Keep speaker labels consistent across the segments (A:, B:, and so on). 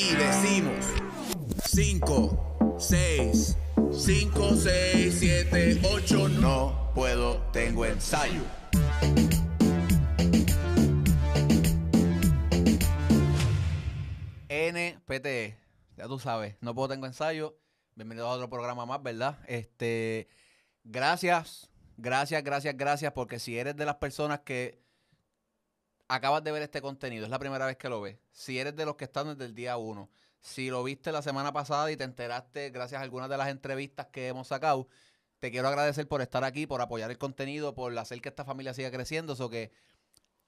A: y decimos 5, 6, 5, 6, 7, 8, no puedo, tengo ensayo.
B: NPT, ya tú sabes, no puedo tengo ensayo. Bienvenidos a otro programa más, ¿verdad? Este, gracias, gracias, gracias, gracias, porque si eres de las personas que acabas de ver este contenido, es la primera vez que lo ves. Si eres de los que están desde el día uno, si lo viste la semana pasada y te enteraste gracias a algunas de las entrevistas que hemos sacado, te quiero agradecer por estar aquí, por apoyar el contenido, por hacer que esta familia siga creciendo. Eso que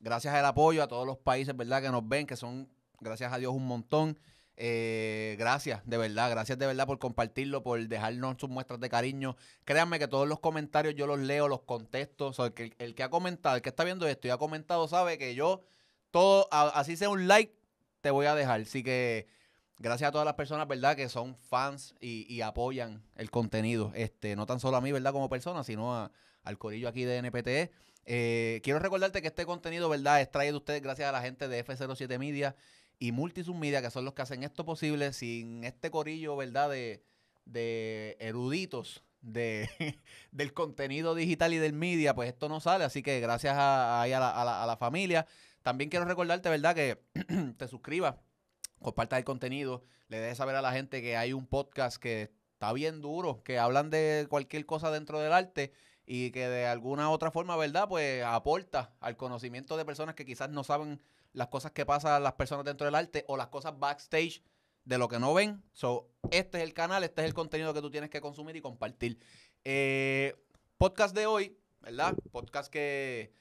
B: gracias al apoyo a todos los países, ¿verdad? Que nos ven, que son, gracias a Dios, un montón. Eh, gracias, de verdad, gracias de verdad por compartirlo, por dejarnos sus muestras de cariño. Créanme que todos los comentarios yo los leo, los contesto. El, que, ha comentado, el que está viendo esto y ha comentado, sabe que yo, todo, así sea un like, te voy a dejar. Así que gracias a todas las personas, ¿verdad? Que son fans y, y apoyan el contenido. Este, no tan solo a mí, ¿verdad? Como persona, sino a- al corillo aquí de NPTE. Eh, quiero recordarte que este contenido, ¿verdad? Es traído de ustedes gracias a la gente de F07 Media y Multisub Media, que son los que hacen esto posible. Sin este corillo, ¿verdad? De, de eruditos de, del contenido digital y del media, pues esto no sale. Así que gracias a, a a la- a la familia. También quiero recordarte, ¿verdad? Que te suscribas, compartas el contenido, le dejes saber a la gente que hay un podcast que está bien duro, que hablan de cualquier cosa dentro del arte y que de alguna otra forma, ¿verdad? Pues aporta al conocimiento de personas que quizás no saben las cosas que pasan las personas dentro del arte o las cosas backstage de lo que no ven. So, este es el canal, este es el contenido que tú tienes que consumir y compartir. Eh, podcast de hoy, ¿verdad? Podcast que,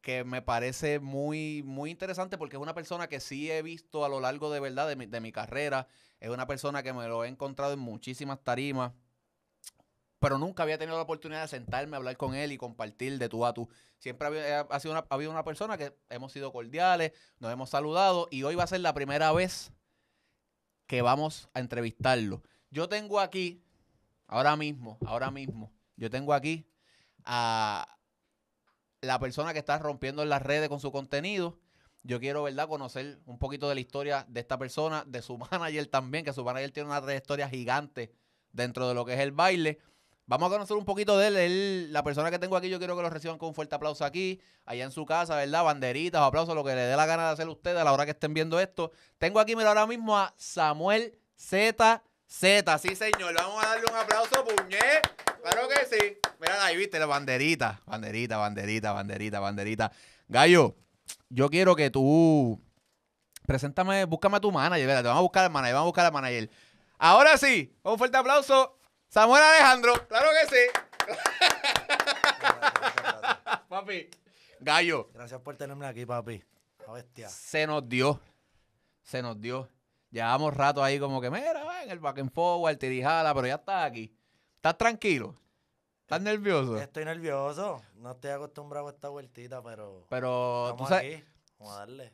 B: que me parece muy, muy interesante porque es una persona que sí he visto a lo largo de verdad de mi, de mi carrera. Es una persona que me lo he encontrado en muchísimas tarimas pero nunca había tenido la oportunidad de sentarme a hablar con él y compartir de tú a tú. Siempre había, ha sido una, ha habido una persona que hemos sido cordiales, nos hemos saludado y hoy va a ser la primera vez que vamos a entrevistarlo. Yo tengo aquí, ahora mismo, ahora mismo, yo tengo aquí a la persona que está rompiendo en las redes con su contenido. Yo quiero, ¿verdad?, conocer un poquito de la historia de esta persona, de su manager también, que su manager tiene una trayectoria gigante dentro de lo que es el baile. Vamos a conocer un poquito de él. La persona que tengo aquí, yo quiero que lo reciban con un fuerte aplauso aquí, allá en su casa, ¿verdad? Banderitas aplausos, lo que le dé la gana de hacer ustedes a la hora que estén viendo esto. Tengo aquí, mira, ahora mismo a Samuel Z. Z, sí, señor. Vamos a darle un aplauso, puñé. Claro que sí. Mira ahí, viste, la banderita. Banderita, banderita, banderita, banderita. Gallo, yo quiero que tú. Preséntame, búscame a tu manager, ¿verdad? Te vamos a buscar al manager, vamos a buscar al manager. Ahora sí, un fuerte aplauso. Samuel Alejandro, claro que sí. Papi, Gallo,
C: Gracias por tenerme aquí, papi. La bestia.
B: se nos dio. Se nos dio. Llevamos rato ahí como que, mira, en el back and forward, tirijala, pero ya estás aquí. ¿Estás tranquilo? ¿Estás nervioso?
C: Estoy nervioso. No estoy acostumbrado a esta vueltita, pero.
B: Pero tú sabes,
C: aquí. Vamos a darle.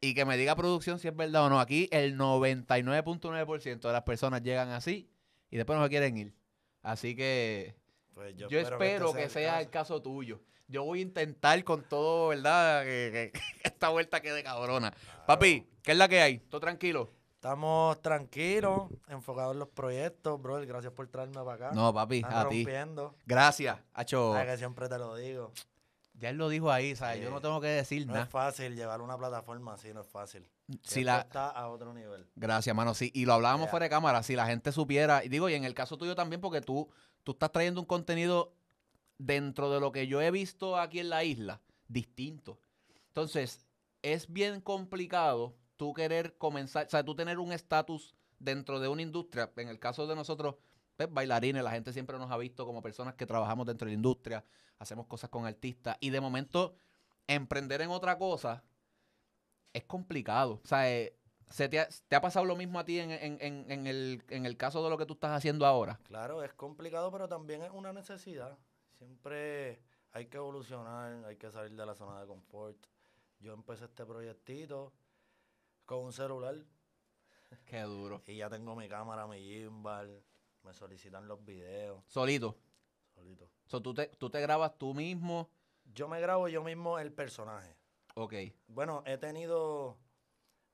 B: y que me diga producción si es verdad o no. Aquí el 99.9% de las personas llegan así y después no se quieren ir. Así que
C: Pues
B: yo,
C: yo,
B: espero que,
C: este
B: sea el caso tuyo. Yo voy a intentar con todo, ¿verdad? Que, esta vuelta quede cabrona. Papi, ¿qué es la que hay? ¿Todo tranquilo?
C: Estamos tranquilos, enfocados en los proyectos, bro. Gracias por traerme para acá.
B: No, papi,
C: Están
B: a ti. Gracias, Hacho.
C: Ay, que siempre te lo digo.
B: Ya él lo dijo ahí, ¿sabes? Yo no tengo que decir
C: No
B: nada.
C: es fácil llevar una plataforma así, no es fácil.
B: Si
C: Esto
B: la,
C: está a otro nivel.
B: Gracias, mano. Sí, y lo hablábamos
C: Yeah.
B: fuera de cámara. Si la gente supiera, y digo, y en el caso tuyo también, porque tú, tú estás trayendo un contenido dentro de lo que yo he visto aquí en la isla, distinto. Entonces, es bien complicado tú querer comenzar, o sea, tú tener un estatus dentro de una industria. En el caso de nosotros, pues, bailarines, la gente siempre nos ha visto como personas que trabajamos dentro de la industria, hacemos cosas con artistas, y de momento, emprender en otra cosa es complicado. O sea, eh, ¿se te, ha, te ha pasado lo mismo a ti en, en- en- en el, en el caso de lo que tú estás haciendo ahora?
C: Claro, es complicado, pero también es una necesidad. Siempre hay que evolucionar, hay que salir de la zona de confort. Yo empecé este proyectito con un celular
B: Qué duro.
C: y ya tengo mi cámara, mi gimbal, me solicitan los videos,
B: Solito.
C: solito.
B: So, tú, te, tú te grabas tú mismo.
C: Yo me grabo yo mismo el personaje.
B: Ok.
C: Bueno, he tenido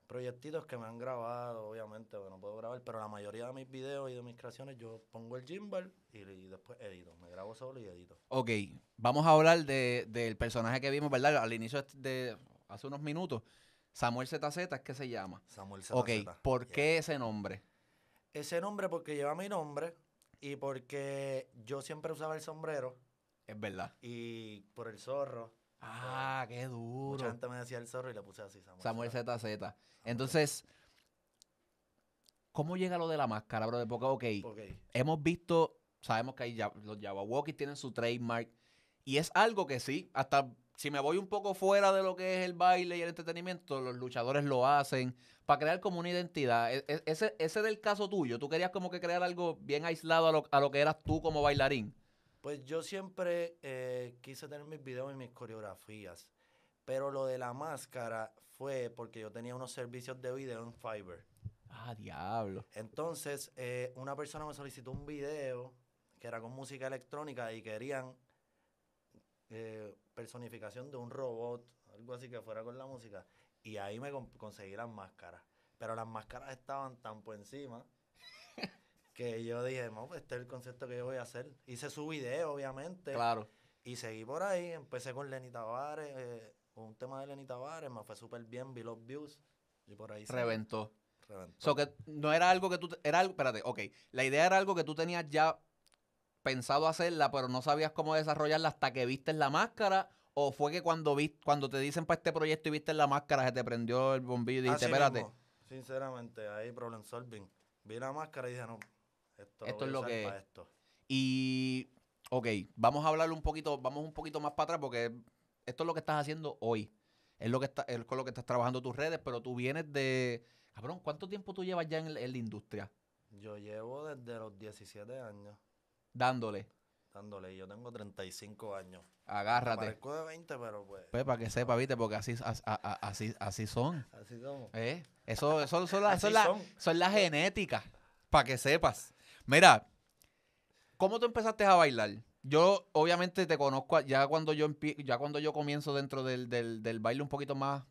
C: proyectitos que me han grabado, obviamente, grabar, pero la mayoría de mis videos y de mis creaciones yo pongo el gimbal y, y después edito. Me grabo solo y edito.
B: Ok, vamos a hablar de, del personaje que vimos, ¿verdad? Al inicio de hace unos minutos. Samuel ZZ es que se llama.
C: Samuel ZZ.
B: Ok, ¿por qué ese nombre?
C: Ese nombre porque lleva mi nombre y porque yo siempre usaba el sombrero
B: Es verdad.
C: y por el zorro.
B: Ah, qué
C: Mucha
B: duro.
C: gente me decía el zorro y le puse así Samuel.
B: Samuel
C: ZZ.
B: ZZ. Entonces, ¿cómo llega lo de la máscara, bro? Porque, ok,
C: Ok.
B: hemos visto, sabemos que hay ya- los Jabberwockies tienen su trademark y es algo que sí, hasta si me voy un poco fuera de lo que es el baile y el entretenimiento, los luchadores lo hacen para crear como una identidad. E- e- ese, ese del caso tuyo, tú querías como que crear algo bien aislado a lo, a lo que eras tú como bailarín.
C: Pues yo siempre eh, quise tener mis videos y mis coreografías. Pero lo de la máscara fue porque yo tenía unos servicios de video en Fiverr.
B: Ah, diablo.
C: Entonces, eh, una persona me solicitó un video que era con música electrónica y querían eh, personificación de un robot, algo así que fuera con la música. Y ahí me con- conseguí las máscaras. Pero las máscaras estaban tan por encima que yo dije, no, pues este es el concepto que yo voy a hacer. Hice su video, obviamente.
B: Claro.
C: Y seguí por ahí, empecé con Lenny Tavares, eh, un tema de Lenny Tavares, me fue súper bien, vi los views. Y por ahí.
B: Reventó.
C: Reventó.
B: So que no era algo que tú, era algo, espérate, ok, la idea era algo que tú tenías ya pensado hacerla, pero no sabías cómo desarrollarla hasta que viste la máscara, o fue que cuando cuando te dicen para este proyecto y viste la máscara, se te prendió el bombillo y dijiste,
C: Así
B: espérate,
C: mismo, sinceramente, ahí problem solving. Vi la máscara y dije, no, esto,
B: es lo que
C: pa'
B: es.
C: esto.
B: y, ok, vamos a hablar un poquito, vamos un poquito más para atrás, porque esto es lo que estás haciendo hoy, es lo que está, es con lo que estás trabajando tus redes, pero tú vienes de, cabrón, ¿cuánto tiempo tú llevas ya en, el- en la industria?
C: Yo llevo desde los 17 años
B: Dándole,
C: dándole yo tengo 35 años.
B: agárrate.
C: Parezco de 20, pero pues,
B: Pues para que sepa, viste, porque así, as- a- a- así, así son.
C: así somos.
B: ¿eh? Eso, eso, son las
C: Así
B: son la-
C: son.
B: son las genéticas, para que sepas. Mira, ¿cómo tú empezaste a bailar? Yo obviamente te conozco ya cuando yo ya cuando yo comienzo dentro del, del, del baile un poquito más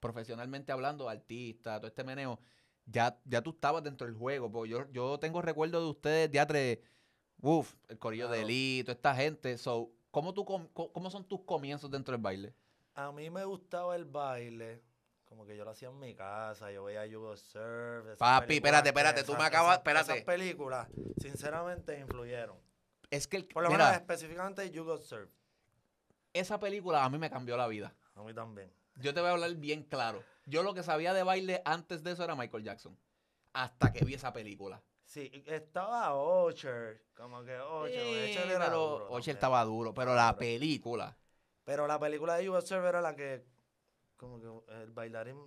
B: profesionalmente hablando, artista, todo este meneo, ya, ya tú estabas dentro del juego. Porque yo, yo tengo recuerdo de ustedes, teatre, uff, el corillo de
C: Claro.
B: Elito, esta gente. So, ¿cómo, tú, co- ¿Cómo son tus comienzos dentro del baile?
C: A mí me gustaba el baile, como que yo lo hacía en mi casa, yo veía Yugo Surf.
B: Papi, espérate, espérate, tú me acabas- espérate.
C: Esas películas, sinceramente, influyeron.
B: Es que el,
C: Por lo
B: mira,
C: menos específicamente Yugo Surf.
B: esa película a mí me cambió la vida.
C: A mí también.
B: Yo te voy a hablar bien claro. Yo lo que sabía de baile antes de eso era Michael Jackson. Hasta que vi esa película.
C: Sí, estaba Ocher, como que Ocher,
B: Sí,
C: Ocher era
B: pero
C: duro
B: Ocher estaba duro, pero la película.
C: Pero la película de Yugo Surf era la que, como que el bailarín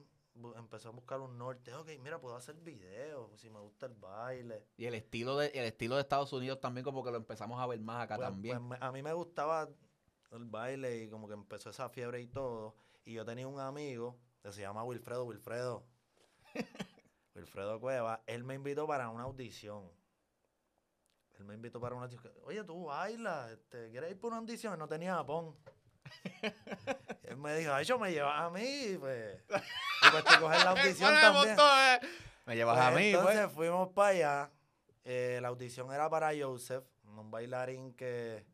C: empezó a buscar un norte. Ok, mira, puedo hacer videos, si me gusta el baile.
B: Y el estilo de, el estilo de Estados Unidos también como que lo empezamos a ver más acá
C: Pues-
B: también.
C: pues me- a mí me gustaba el baile y como que empezó esa fiebre y todo. Y yo tenía un amigo que se llama Wilfredo, Wilfredo. Wilfredo Cueva. Él me invitó para una audición. Él me invitó para una audición. Oye, tú bailas, este, ¿quieres ir por una audición? No tenía japón. él me dijo, ay, yo me llevas a mí, pues. Y pues te coges la audición
B: Me
C: también.
B: eh. Me llevas
C: Pues
B: a mí,
C: entonces
B: pues.
C: fuimos para allá. Eh, la audición era para Joseph, un bailarín que.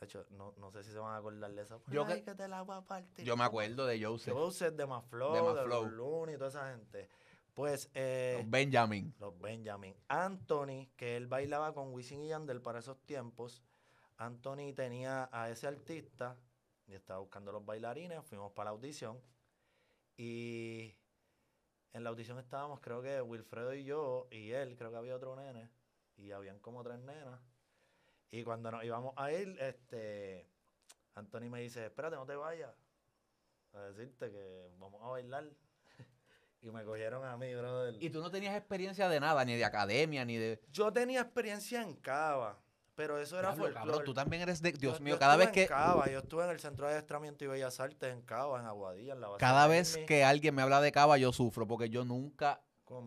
C: De hecho, no, no sé si se van a acordar de esa.
B: Yo
C: ahí
B: que-
C: te la voy a partir.
B: Yo me acuerdo de Joseph,
C: Joseph de Maflow,
B: De
C: de,
B: Maflow.
C: los Looney y toda esa gente. Pues, eh,
B: los Benjamin.
C: los Benjamin. Anthony, que él bailaba con Wisin y Yandel para esos tiempos. Anthony tenía a ese artista y estaba buscando los bailarines. Fuimos para la audición. Y en la audición estábamos, creo que Wilfredo y yo, y él, creo que había otro nene. Y habían como tres nenas. Y cuando nos íbamos a ir, este, Anthony me dice, espérate, no te vayas. A decirte que vamos a bailar. y me cogieron a mí, brother.
B: Y tú no tenías experiencia de nada, ni de academia, ni de...
C: Yo tenía experiencia en Cava, pero eso era
B: Diablo, cabrón, tú también eres de... Dios
C: Yo-
B: mío,
C: yo
B: cada vez
C: en
B: que...
C: Cava, yo estuve en el Centro de Adiestramiento y Bellas Artes en Cava, en Aguadilla, en la
B: Cada
C: de
B: vez que alguien me habla de Cava, yo sufro, porque yo nunca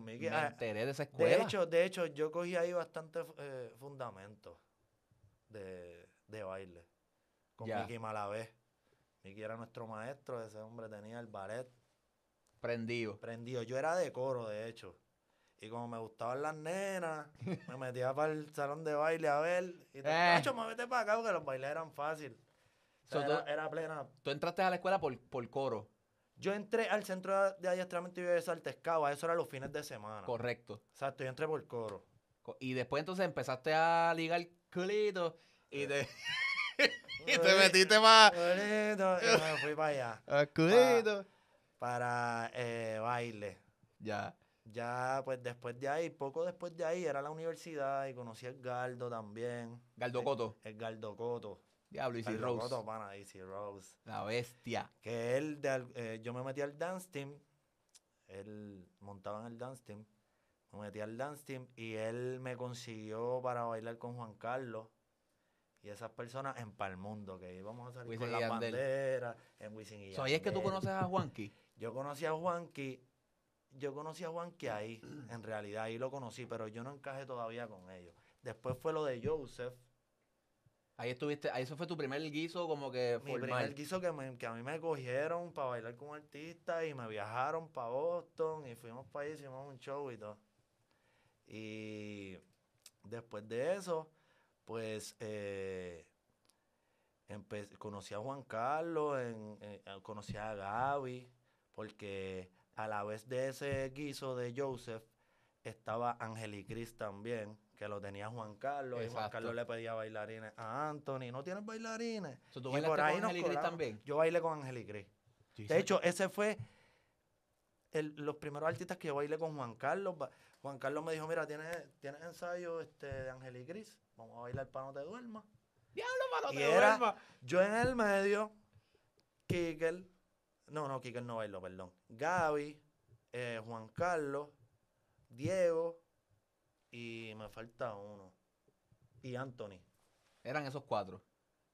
B: me
C: Ah,
B: enteré de esa
C: de
B: escuela.
C: hecho, de hecho, yo cogí ahí bastante eh, fundamentos de, de baile. Con
B: Ya.
C: Miki Malavé. Miki era nuestro maestro, ese hombre tenía el ballet
B: Prendido.
C: prendido. Yo era de coro, de hecho. Y como me gustaban las nenas, me metía para el salón de baile a ver. Y te
B: Eh.
C: macho, muévete para acá porque los bailes eran fáciles. O sea,
B: So, tú-
C: era, plena.
B: Tú entraste a la escuela por, por coro.
C: Yo entré al centro de adiestramiento y de Artes Cava, eso era los fines de semana.
B: Correcto.
C: Exacto, yo entré por coro.
B: Co- Y después entonces empezaste a ligar culito y te, y te metiste más.
C: Bonito, y me fui para allá.
B: culito.
C: Para eh, baile.
B: Ya.
C: Ya, pues después de ahí, poco después de ahí, era la universidad y conocí a Edgardo también.
B: Galdo Coto.
C: Edgardo Coto.
B: Diablo, Easy
C: Edgardo
B: Rose.
C: Coto, pana, Easy Rose.
B: La bestia.
C: Que él, de al- eh, yo me metí al dance team. Él montaba en el dance team. Me metí al dance team y él me consiguió para bailar con Juan Carlos. Y esas personas en Palmundo, que íbamos a salir
B: Wisin
C: con las
B: Yandel.
C: banderas, en Wisin y
B: So, ahí es que tú
C: Yandel.
B: conoces a Juanqui.
C: Yo conocí a Juanqui, yo conocí a Juanqui ahí, en realidad, ahí lo conocí, pero yo no encajé todavía con ellos. Después fue lo de Joseph,
B: Ahí estuviste, ahí eso fue tu primer guiso como que
C: mi
B: formal.
C: primer guiso que, me- que a mí me cogieron para bailar con artistas y me viajaron para Boston y fuimos para allá, hicimos un show y todo. Y después de eso, pues eh, empe- conocí a Juan Carlos, en- en- eh, conocí a Gaby, porque a la vez de ese guiso de Joseph estaba Angelicris también, que lo tenía Juan Carlos, y Juan. Carlos le pedía bailarines a Anthony, ¿no tienes bailarines?
B: So, ¿tú
C: Y por ahí
B: con
C: nos
B: también?
C: Yo bailé con Angelicris. De hecho, ese fue el- los primeros artistas que yo bailé con Juan Carlos. Juan Carlos me dijo, mira, tienes, tienes ensayo este, de Ángel y Cris, vamos a bailar para no te duermas.
B: Diablo, mano,
C: Y
B: te
C: era-. Yo en el medio, Kikel, no, no, Kikel no bailó, perdón. Gaby, eh, Juan Carlos, Diego y me falta uno. Y Anthony.
B: Eran esos cuatro.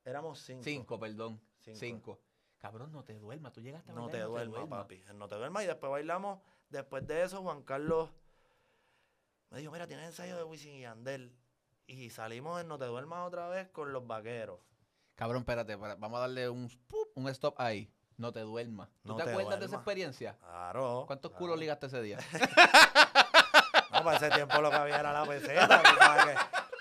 C: Éramos cinco.
B: Cinco, perdón.
C: Cinco.
B: Cinco. Cabrón, no te duermas. Tú llegaste a
C: No
B: bailar
C: te
B: en
C: duermas, papi. No te duermas. Y después bailamos. Después de eso, Juan Carlos me dijo, mira, tienes ensayo de Wisin y Yandel. Y salimos en No te duermas otra vez con los vaqueros.
B: Cabrón, espérate, para- vamos a darle un, un stop ahí. No te duermas. ¿Tú
C: No
B: te,
C: te
B: acuerdas de esa experiencia?
C: Claro.
B: ¿Cuántos
C: claro.
B: culos ligaste ese día?
C: No, para ese tiempo lo que había era la peseta.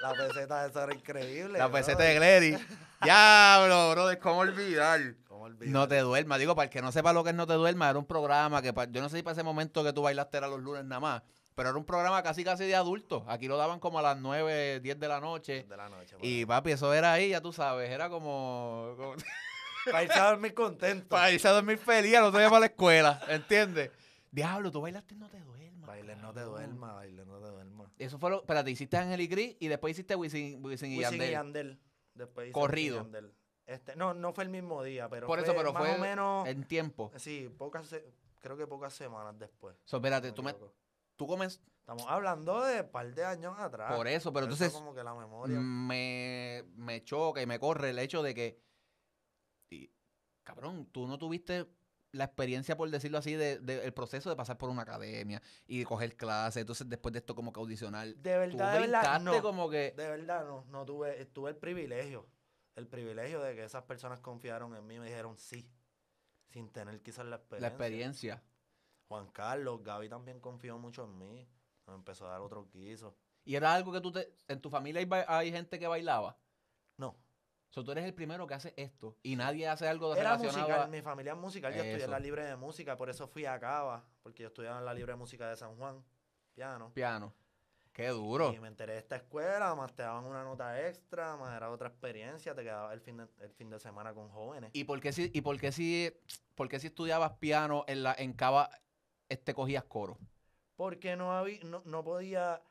C: la peseta eso era increíble.
B: La
C: bro.
B: peseta de Glady. Diablo, brother, ¿cómo olvidar?
C: ¿Cómo olvidar?
B: No te duermas. Digo, para el que no sepa lo que es No te duermas, era un programa que, yo no sé si para ese momento que tú bailaste era los lunes nada más, pero era un programa casi casi de adultos. Aquí lo daban como a las 9, 10 de la noche.
C: De la noche.
B: Y papi, eso era ahí, ya tú sabes, era como, como
C: Para irse a dormir contento.
B: para irse a dormir feliz, al otro día para la escuela, ¿entiendes? Diablo, tú bailaste No te duermas.
C: Baile no te duermas, baile no te duermas.
B: Eso fue lo, espérate, hiciste Ángel y Gris y después hiciste Wisin, Wisin y
C: Wisin
B: Yandel.
C: y Yandel. Después hice
B: Corrido.
C: Yandel. Este, no, no fue el mismo día, pero
B: Por
C: fue
B: eso, pero
C: más
B: fue
C: o menos...
B: en tiempo.
C: Sí, pocas, se- creo que pocas semanas después.
B: So,
C: no
B: espérate, tú, me, tú comes
C: Estamos hablando de un par de años atrás.
B: por eso, pero
C: Eso
B: entonces
C: como que la memoria.
B: me, me choca y me corre el hecho de que, cabrón, tú no tuviste la experiencia, por decirlo así, de, de- el proceso de pasar por una academia y de coger clases, entonces después de esto como que audicionar.
C: de
B: Tú
C: verdad, de verdad, no.
B: como que...
C: De verdad, no. No tuve, tuve el privilegio. El privilegio de que esas personas confiaron en mí y me dijeron sí. Sin tener quizás la experiencia.
B: La experiencia.
C: Juan Carlos, Gaby también confió mucho en mí. Me empezó a dar otro quiso.
B: Y era algo que tú te... En tu familia hay, hay gente que bailaba.
C: No.
B: So, tú eres el primero que hace esto y nadie hace algo
C: Era
B: relacionado
C: musical,
B: a...
C: mi familia es musical. Yo estudié en la libre de música, por eso fui a Cava. Porque yo estudiaba en la libre de música de San Juan, piano.
B: piano. Qué duro.
C: Y me enteré de esta escuela, más te daban una nota extra, más era otra experiencia, te quedaba el fin de, el fin de semana con jóvenes.
B: ¿Y por qué si, y por qué si, por qué si estudiabas piano en la en Cava este cogías coro?
C: Porque no había, no, no podía.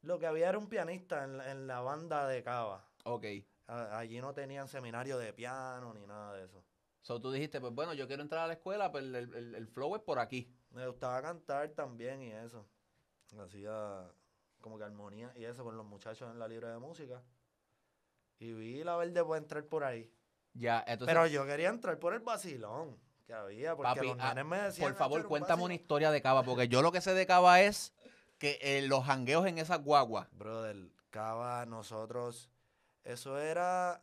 C: Lo que había era un pianista en la, en la banda de Cava.
B: Ok.
C: A- allí no tenían seminario de piano ni nada de eso.
B: So tú dijiste, pues bueno, yo quiero entrar a la escuela, pero el, el- el flow es por aquí.
C: Me gustaba cantar también y eso. Hacía como que armonía y eso con los muchachos en la libre de música. Y vi la verde por entrar por ahí.
B: Ya, entonces,
C: Pero yo quería entrar por el vacilón que había, porque
B: Papi,
C: los
B: ah,
C: me decían.
B: por favor,
C: "Esto era un
B: cuéntame una
C: vacilón".
B: historia de Cava, porque yo lo que sé de Cava es que eh, los jangueos en esas guaguas.
C: Brother, Cava, nosotros. Eso era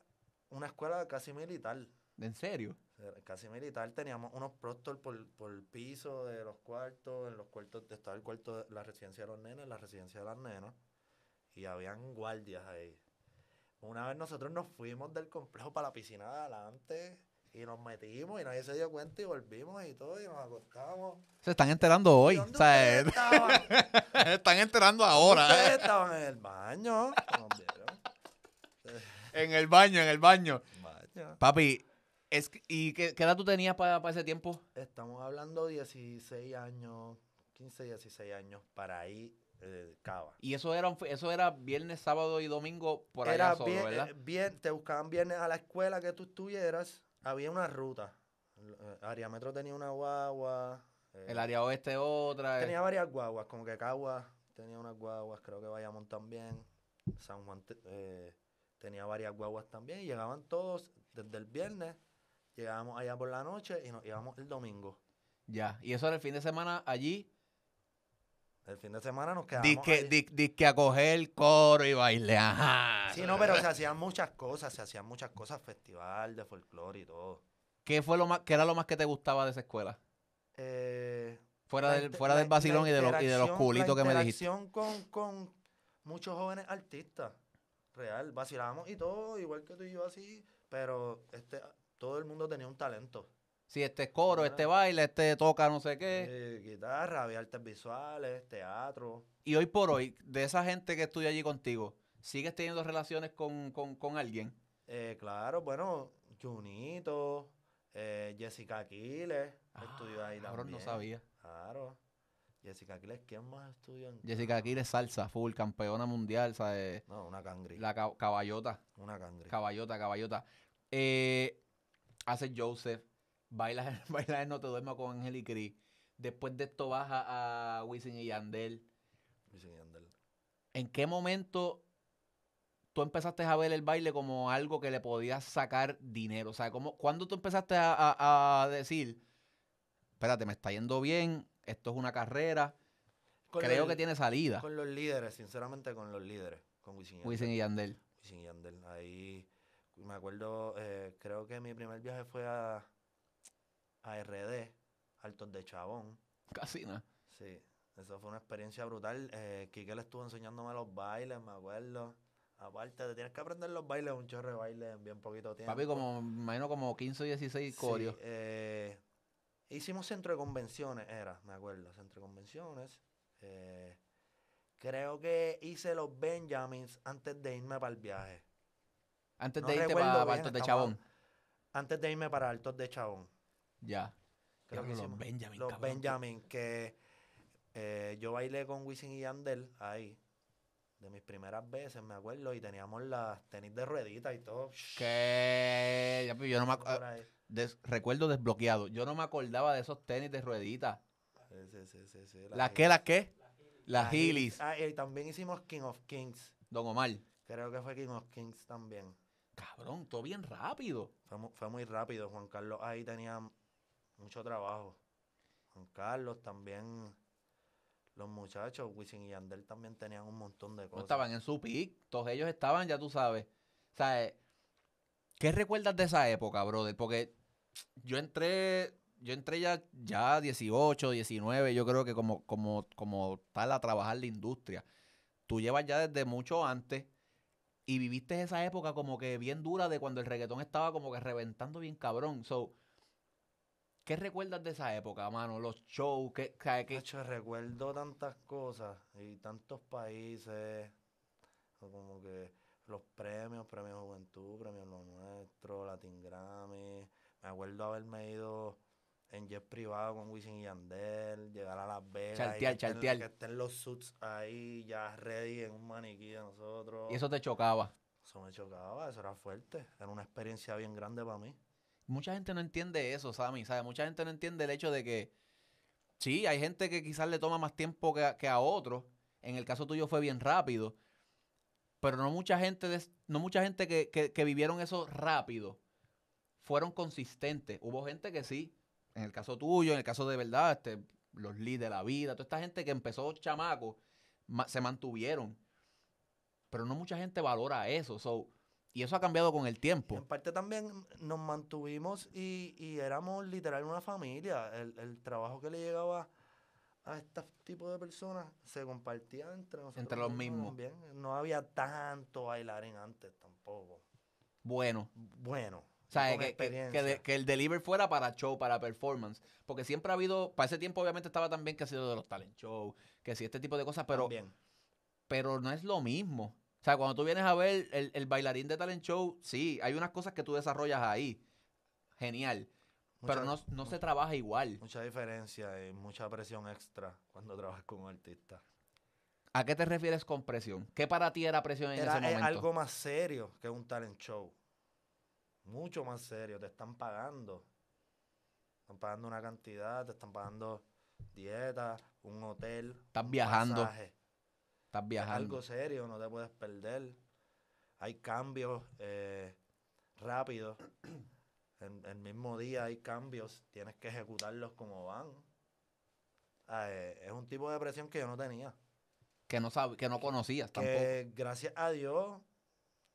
C: una escuela casi militar.
B: ¿En serio?
C: casi militar. Teníamos unos prostos por, por el piso de los cuartos. En los cuartos estaba el cuarto de la residencia de los nenes, la residencia de las nenas. Y habían guardias ahí. Una vez nosotros nos fuimos del complejo para la piscina de adelante y nos metimos y nadie se dio cuenta y volvimos y todo y nos acostamos.
B: Se están enterando hoy.
C: ¿Y
B: O
C: dónde
B: sea,
C: ustedes
B: están enterando ahora.
C: Ustedes
B: ¿eh?
C: estaban en el baño.
B: En el baño, en el baño. Papi, es, ¿y qué, qué edad tú tenías para ese tiempo?
C: Estamos hablando 16 años, 15, 16 años para ahí, eh, Cava.
B: Y eso era, eso era viernes, sábado y domingo por allá
C: Era
B: solo,
C: bien,
B: ¿verdad?
C: eh, bien- te buscaban viernes a la escuela que tú estuvieras, había una ruta. Ariametro tenía una guagua. eh,
B: el área oeste otra.
C: Tenía varias guaguas, como que Cagua tenía unas guaguas, creo que Bayamón también. San Juan eh, tenía varias guaguas también y llegaban todos desde el viernes. Llegábamos allá por la noche y nos íbamos el domingo.
B: Ya. Y eso era el fin de semana allí.
C: El fin de semana nos quedábamos
B: Disque, di- disque a coger el coro y baile. Ajá.
C: Sí, no, pero se hacían muchas cosas, se hacían muchas cosas, festival de folclore y todo.
B: ¿Qué fue lo más, qué era lo más que te gustaba de esa escuela?
C: Eh,
B: Fuera del, fuera del vacilón y de, los, y de los culitos que me dijiste.
C: Con, con muchos jóvenes artistas, real, vacilábamos y todo, igual que tú y yo así, pero este, todo el mundo tenía un talento.
B: Sí, este es coro, este baile, este toca no sé qué.
C: Eh, guitarra, había artes visuales, teatro.
B: Y hoy por hoy, de esa gente que estudia allí contigo, ¿sigues teniendo relaciones con, con, con alguien?
C: Eh, claro, bueno, Junito, eh, Jessica Aquiles, estudió ahí
B: Ah,
C: también.
B: no sabía.
C: Claro. Jessica Aquiles, ¿quién más estudió en
B: Jessica Aquiles salsa, full, campeona mundial, ¿sabes?
C: No, una cangri.
B: La ca- caballota,
C: Una cangri.
B: caballota, caballota. Eh, hace Joseph, bailas, bailas en No Te Duermas con Ángel y Cris. Después de esto baja a Wisin y Yandel.
C: Wisin y Yandel.
B: ¿En qué momento tú empezaste a ver el baile como algo que le podías sacar dinero? O sea, ¿cómo, ¿cuándo tú empezaste a, a- a decir, espérate, me está yendo bien, esto es una carrera,
C: Con
B: creo
C: los-
B: que tiene salida?
C: Con los líderes, sinceramente, con los líderes. Con Wisin y.
B: Wisin y Yandel.
C: Wisin y Yandel. Ahí me acuerdo, eh, creo que mi primer viaje fue a, a RD, Altos de Chabón.
B: Casi nada.
C: Sí, eso fue una experiencia brutal. Eh, Quique le estuvo enseñándome los bailes, me acuerdo. Aparte, te tienes que aprender los bailes, un chorro de baile en bien poquito tiempo.
B: Papi, como, me imagino como 15 o 16
C: Sí,
B: coreos.
C: eh, hicimos centro de convenciones, era, me acuerdo, centro de convenciones. Eh, creo que hice los Benjamins antes de irme para el viaje.
B: Antes
C: no
B: de irte para Altos de Chabón.
C: Antes de irme para Altos de Chabón.
B: Ya.
C: Creo que
B: los
C: hicimos
B: Benjamin,
C: los
B: cabrón.
C: Benjamin, que eh, yo bailé con Wisin y Yandel ahí. De mis primeras veces, me acuerdo, y teníamos las tenis de rueditas y todo.
B: Que ya, pues, yo no me ac-
C: por ahí.
B: Des- recuerdo desbloqueado. Yo no me acordaba de esos tenis de rueditas.
C: Sí,
B: ¿Las
C: Heelys.
B: qué? ¿Las qué? Las
C: Las
B: Heelys.
C: Ah, y también hicimos King of Kings.
B: Don Omar.
C: Creo que fue King of Kings también.
B: Cabrón, todo bien rápido.
C: Fue, fue muy rápido. Juan Carlos ahí tenía mucho trabajo. Juan Carlos también. Los muchachos, Wisin y Yandel también tenían un montón de
B: No
C: cosas.
B: estaban en su pick. Todos ellos estaban, ya tú sabes. O sea, eh, ¿qué recuerdas de esa época, brother? Porque yo entré, yo entré ya, ya 18, 19, yo creo que como, como, como tal a trabajar la industria. Tú llevas ya desde mucho antes y viviste esa época como que bien dura de cuando el reggaetón estaba como que reventando bien cabrón. So, ¿qué recuerdas de esa época, mano? Los shows, ¿qué, qué-
C: Hacho, recuerdo tantas cosas y tantos países, como que los premios, premios Juventud, premios Lo Nuestro, Latin Grammy. Me acuerdo haberme ido en jet privado con Wisin y Yandel, llegar a Las Vegas. y
B: Chartear,
C: que estén-
B: chartear.
C: Que estén los suits ahí ya ready en un maniquí de nosotros.
B: y eso te chocaba?
C: Eso me chocaba, eso era fuerte. Era una experiencia bien grande para mí.
B: Mucha gente no entiende eso, Sammy, ¿sabes? Mucha gente no entiende el hecho de que sí, hay gente que quizás le toma más tiempo que a, que a otros. En el caso tuyo fue bien rápido. Pero no mucha gente, des- no mucha gente que, que- que vivieron eso rápido fueron consistentes. Hubo gente que sí. En el caso tuyo, en el caso de verdad, este, los leads de la vida, toda esta gente que empezó chamaco, ma- se mantuvieron. Pero no mucha gente valora eso. So, Y eso ha cambiado con el
C: Y
B: tiempo.
C: en parte también nos mantuvimos y, y éramos literal una familia. El, el trabajo que le llegaba a este tipo de personas se compartía entre nosotros.
B: Entre los mismos.
C: también. No había tanto bailarín antes tampoco.
B: Bueno.
C: Bueno.
B: O sea, que, que- que,
C: experiencia.
B: de- que el deliver fuera para show, para performance. Porque siempre ha habido, para ese tiempo obviamente estaba también que ha sido de los talent show, que si este tipo de cosas, pero,
C: También.
B: pero no es lo mismo. O sea, cuando tú vienes a ver el, el bailarín de talent show, sí, hay unas cosas que tú desarrollas ahí. Genial. pero no,
C: Mucha-
B: no se trabaja igual.
C: Mucha diferencia y mucha presión extra cuando trabajas con un artista.
B: ¿A qué te refieres con presión? ¿Qué para ti era presión en
C: Era
B: ese
C: eh,
B: momento?
C: algo más serio que un talent show. Mucho más serio. Te están pagando. Están pagando una cantidad, te están pagando dieta, un hotel.
B: Estás
C: un
B: viajando,
C: pasaje.
B: Estás
C: Es
B: viajando.
C: algo serio, no te puedes perder. Hay cambios eh, rápidos. En el mismo día hay cambios, tienes que ejecutarlos como van. Ah, eh, es un tipo de presión que yo no tenía.
B: Que no sab- que no conocías tampoco.
C: Que gracias a Dios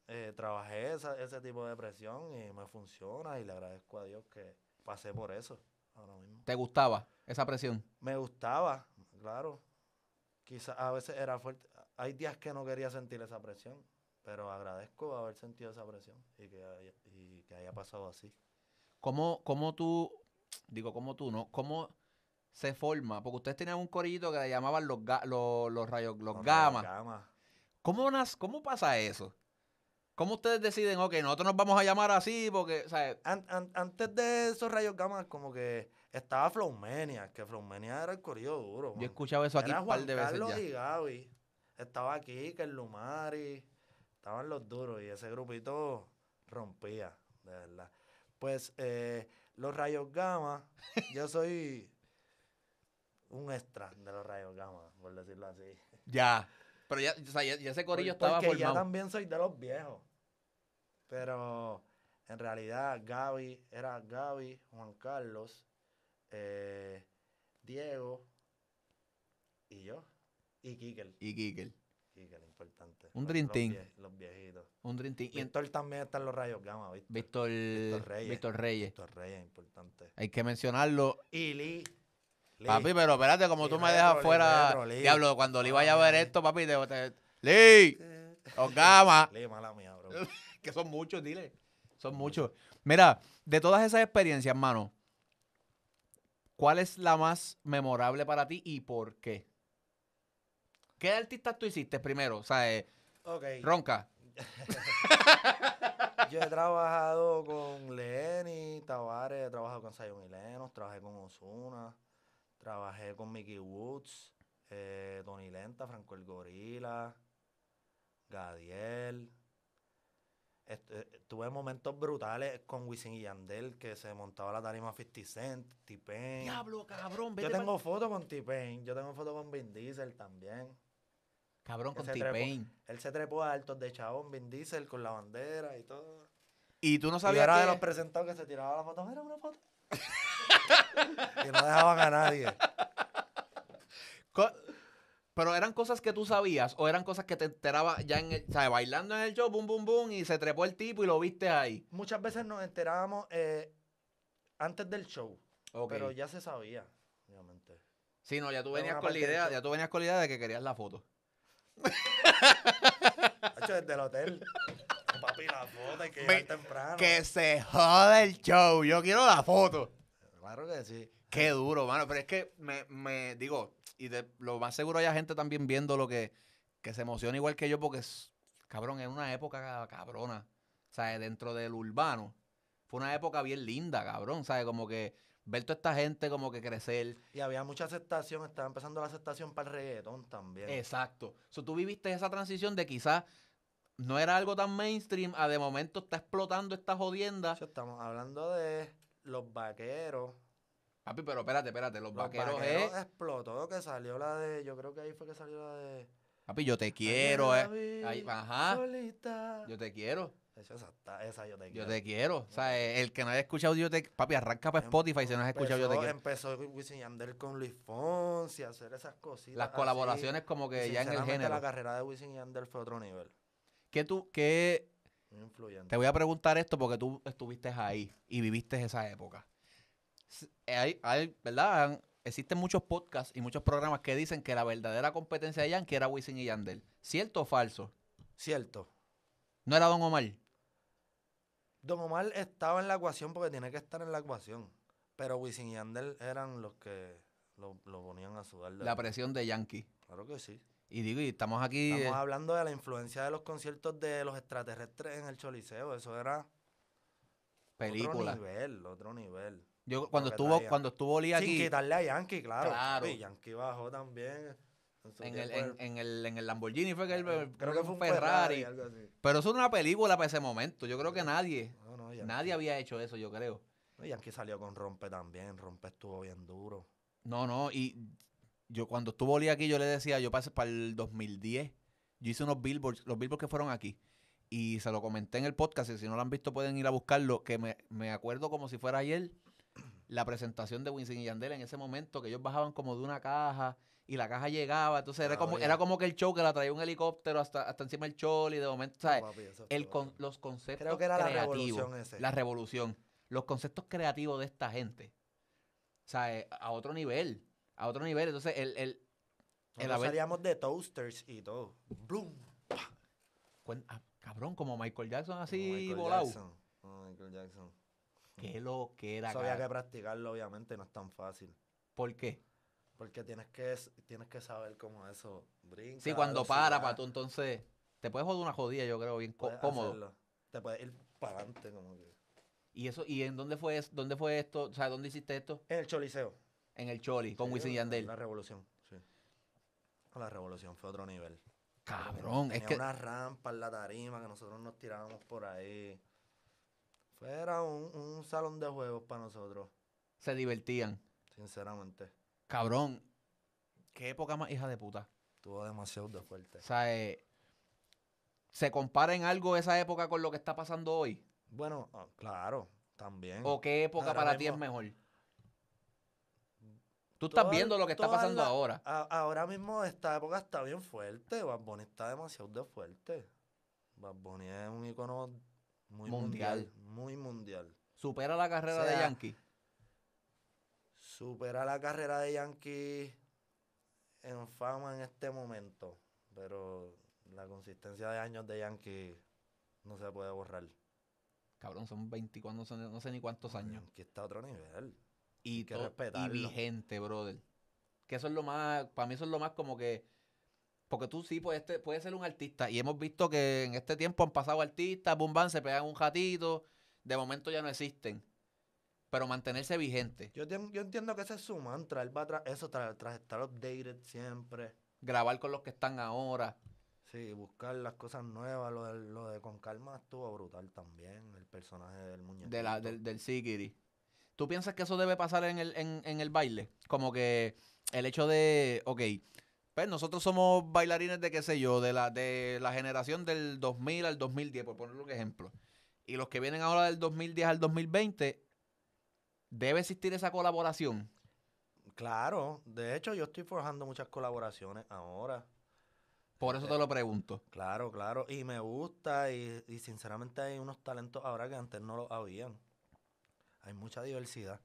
C: eh, trabajé esa- ese tipo de presión y me funciona y le agradezco a Dios que pasé por eso ahora mismo.
B: ¿Te gustaba esa presión?
C: Me gustaba, claro. Quizás a veces era fuerte. Hay días que no quería sentir esa presión, pero agradezco haber sentido esa presión y que haya, y que haya pasado así.
B: ¿Cómo, cómo tú, digo, cómo tú, ¿no? ¿Cómo se forma? Porque ustedes tenían un corillito que le llamaban los, ga- los, los rayos, los gamas.
C: Gama.
B: ¿Cómo, nas- ¿Cómo pasa eso? ¿Cómo ustedes deciden, ok, nosotros nos vamos a llamar así porque, o sea,
C: An- an- antes de esos rayos gamas, como que estaba Flowmania, que Flowmania era el corillo duro.
B: yo he escuchado eso aquí
C: Era
B: un par
C: Juan
B: de veces
C: Carlos
B: ya.
C: y Gaby. Estaba aquí, que el Lumari. Estaban los duros y ese grupito rompía, de verdad. Pues eh, los rayos gamma, yo soy un extra de los rayos gamma, por decirlo así.
B: Ya. Pero ya, o sea, ya, ya ese corillo
C: Por-
B: estaba
C: porque ya
B: formado.
C: también soy de los viejos. Pero en realidad Gaby, era Gaby, Juan Carlos, eh, Diego y yo. Y Kikel.
B: Y Kikel.
C: Kikel, importante.
B: Un dream
C: los
B: team.
C: vie- Los viejitos.
B: Un Dream Team.
C: Víctor también está en los rayos gamma, ¿viste?
B: Víctor,
C: Víctor Reyes.
B: Víctor Reyes.
C: Víctor Reyes, importante.
B: Hay que mencionarlo.
C: Y Lee. Lee.
B: Papi, pero espérate, como tú me dejas fuera.
C: Retro.
B: Diablo, cuando Lee vaya a ver esto, papi, te, te- Lee, los gamas.
C: Lee, mala mía,
B: Que son muchos, dile. Son muchos. Mira, de todas esas experiencias, hermano, ¿cuál es la más memorable para ti y por qué? ¿Qué artistas tú hiciste primero? O sea, eh. Ronca.
C: Yo he trabajado con Lenny Tavares, he trabajado con Zion y Lennox, trabajé con Osuna, trabajé con Mickey Woods, eh, Tony Lenta, Franco el Gorila, Gadiel. Eh, tuve momentos brutales con Wisin y Yandel, que se montaba la tarima 50 Cent, T-Pain.
B: Diablo, cabrón.
C: Yo
B: vete
C: tengo fotos con T-Pain, yo tengo fotos con Vin Diesel también.
B: Cabrón con. T-Pain.
C: Él se trepó a altos de chabón, Vin Diesel con la bandera y todo.
B: Y tú no
C: Y
B: sabías
C: era de los presentados que se tiraba la foto. Mira una foto. y no dejaban a nadie.
B: Pero eran cosas que tú sabías o eran cosas que te enterabas ya en el, sea, bailando en el show, boom, boom, boom, y se trepó el tipo y lo viste ahí.
C: Muchas veces nos enterábamos eh, antes del show,
B: Ok.
C: pero ya se sabía, obviamente.
B: Sí, no, ya tú venías con la idea, ya tú venías con la idea de que querías la foto.
C: Hacho, desde el hotel. Papi, la foto hay que llegar temprano.
B: Que se joda el show, yo quiero la foto.
C: Claro que sí.
B: Qué duro, mano, pero es que me, me digo, y de, lo más seguro hay gente también viendo lo que, que se emociona igual que yo porque, es, cabrón, en una época cabrona, o sea, dentro del urbano, fue una época bien linda, cabrón, ¿sabes? Como que ver toda esta gente como que crecer.
C: Y había mucha aceptación, estaba empezando la aceptación para el reggaetón también.
B: Exacto. So, tú viviste esa transición de quizás no era algo tan mainstream, a de momento está explotando esta jodienda.
C: Estamos hablando de los vaqueros.
B: Papi, pero espérate, espérate, los,
C: Los
B: vaqueros,
C: vaqueros
B: es...
C: explotó, que salió la de. Yo creo que ahí fue que salió la de.
B: Papi, yo te quiero, eh. Ay, ajá.
C: solita.
B: Yo te quiero.
C: Esa, esa, yo te
B: Yo
C: quiero.
B: te quiero. O sea, el que no haya escuchado yo te Papi, arranca para Spotify si no has escuchado yo te
C: empezó-
B: quiero.
C: Empezó Wisin Yandel con Luis Fonsi, a hacer esas cositas.
B: Las
C: así.
B: colaboraciones como que ya en el género.
C: La carrera de Wisin Yandel fue otro nivel.
B: ¿Qué tú, qué,
C: influyente.
B: Te voy a preguntar esto porque tú estuviste ahí y viviste esa época. S- Hay, hay, ¿verdad? Existen muchos podcasts y muchos programas que dicen que la verdadera competencia de Yankee era Wisin y Yandel. ¿Cierto o falso?
C: Cierto.
B: ¿No era Don Omar?
C: Don Omar estaba en la ecuación porque tiene que estar en la ecuación. Pero Wisin y Yandel eran los que lo, lo ponían a sudar.
B: la- presión de Yankee.
C: Claro que sí.
B: Y digo, y estamos aquí...
C: Estamos
B: eh,
C: hablando de la influencia de los conciertos de los extraterrestres en el Choliseo. Eso era
B: película.
C: otro nivel, otro nivel.
B: Yo cuando estuvo, cuando estuvo Lee
C: Sin
B: aquí
C: quitarle a Yankee, claro.
B: Claro.
C: Y Yankee bajó también.
B: en el, en, en el, en el Lamborghini fue que él
C: creo que fue un
B: Ferrari.
C: Ferrari. algo así.
B: Pero eso era una película para ese momento. Yo creo que nadie,
C: No, no, Yankee-
B: nadie había hecho eso, yo creo.
C: no, Yankee salió con Rompe también. Rompe estuvo bien duro.
B: No, no, y yo cuando estuvo Lee aquí, yo le decía, yo pasé para el 2010, yo hice unos billboards, los billboards que fueron aquí, y se lo comenté en el podcast, y si no lo han visto pueden ir a buscarlo, que me, me acuerdo como si fuera ayer, la presentación de Wisin y Yandel en ese momento, que ellos bajaban como de una caja, y la caja llegaba, entonces era
C: Ah,
B: como, era como que el show que la traía un helicóptero hasta, hasta encima del chol, y de momento, ¿sabes?
C: No, papi, eso
B: el con- los conceptos
C: Creo que era la
B: creativos,
C: revolución ese.
B: la revolución, los conceptos creativos de esta gente, o sea, eh, a otro nivel, a otro nivel. Entonces, el, el, el haber-
C: salíamos de toasters y todo. Bloom.
B: ah, cabrón, como Michael Jackson así
C: Michael
B: volado.
C: Jackson. Michael Jackson.
B: Qué lo que era,
C: Eso había que practicarlo, obviamente, no es tan fácil.
B: ¿Por qué?
C: Porque tienes que, tienes que saber cómo eso brinca.
B: Sí, cuando para, para tú entonces, te puedes joder una jodida, yo creo, bien
C: puedes
B: cómodo.
C: hacerlo. Te puedes ir para adelante, como que.
B: ¿Y eso y en dónde fue, es- dónde fue esto? O sea, ¿dónde hiciste esto?
C: En el Choliseo.
B: En el Choli, con
C: Sí,
B: Wisin Yandel.
C: La revolución, sí. La revolución fue otro nivel.
B: Cabrón, es
C: Tenía
B: que
C: una rampa en la tarima que nosotros nos tirábamos por ahí. Era un, un salón de juegos para nosotros,
B: se divertían.
C: sinceramente.
B: Cabrón, qué época más hija de puta.
C: Estuvo demasiado de fuerte.
B: O sea, eh, ¿se compara en algo esa época con lo que está pasando hoy?
C: Bueno, ah, claro, también.
B: ¿O qué época
C: Ahora
B: para ti es mejor? Tú estás
C: Todas-
B: viendo lo que está pasando ahora.
C: a- ahora mismo esta época está bien fuerte. Bad Bunny está demasiado de fuerte. Bad Bunny es un icono muy
B: Mundial.
C: mundial. Muy mundial.
B: Supera la carrera
C: O
B: de Yankee.
C: Supera la carrera de Yankee en fama en este momento. Pero la consistencia de años de Yankee no se puede borrar.
B: Cabrón, son 20, cuando son- no sé ni cuántos años.
C: Yankee está a otro nivel.
B: Y,
C: que
B: to- y
C: respetarlo.
B: vigente, brother. Que eso es lo más, para mí eso es lo más como que, porque tú sí puedes, ser un artista. Y hemos visto que en este tiempo han pasado artistas, boom, bam, se pegan un ratito, de momento ya no existen. Pero mantenerse vigente,
C: Yo, tien- yo entiendo que ese es su mantra. Él va eso, tras, estar updated siempre.
B: grabar con los que están ahora.
C: Sí, buscar las cosas nuevas. Lo de, lo de Con Calma estuvo brutal también. El personaje del muñeco.
B: de la, del, del Sikiri. ¿Tú piensas que eso debe pasar en el, en, en el baile? Como que el hecho de, ok, pues nosotros somos bailarines de qué sé yo, de la, de la generación del 2000 al 2010, por ponerlo un ejemplo. Y los que vienen ahora del 2010 al 2020, ¿debe existir esa colaboración?
C: Claro, de hecho yo estoy forjando muchas colaboraciones ahora.
B: Por eso te lo pregunto.
C: Claro, claro. Y me gusta y, y sinceramente hay unos talentos ahora que antes no lo habían. Hay mucha diversidad.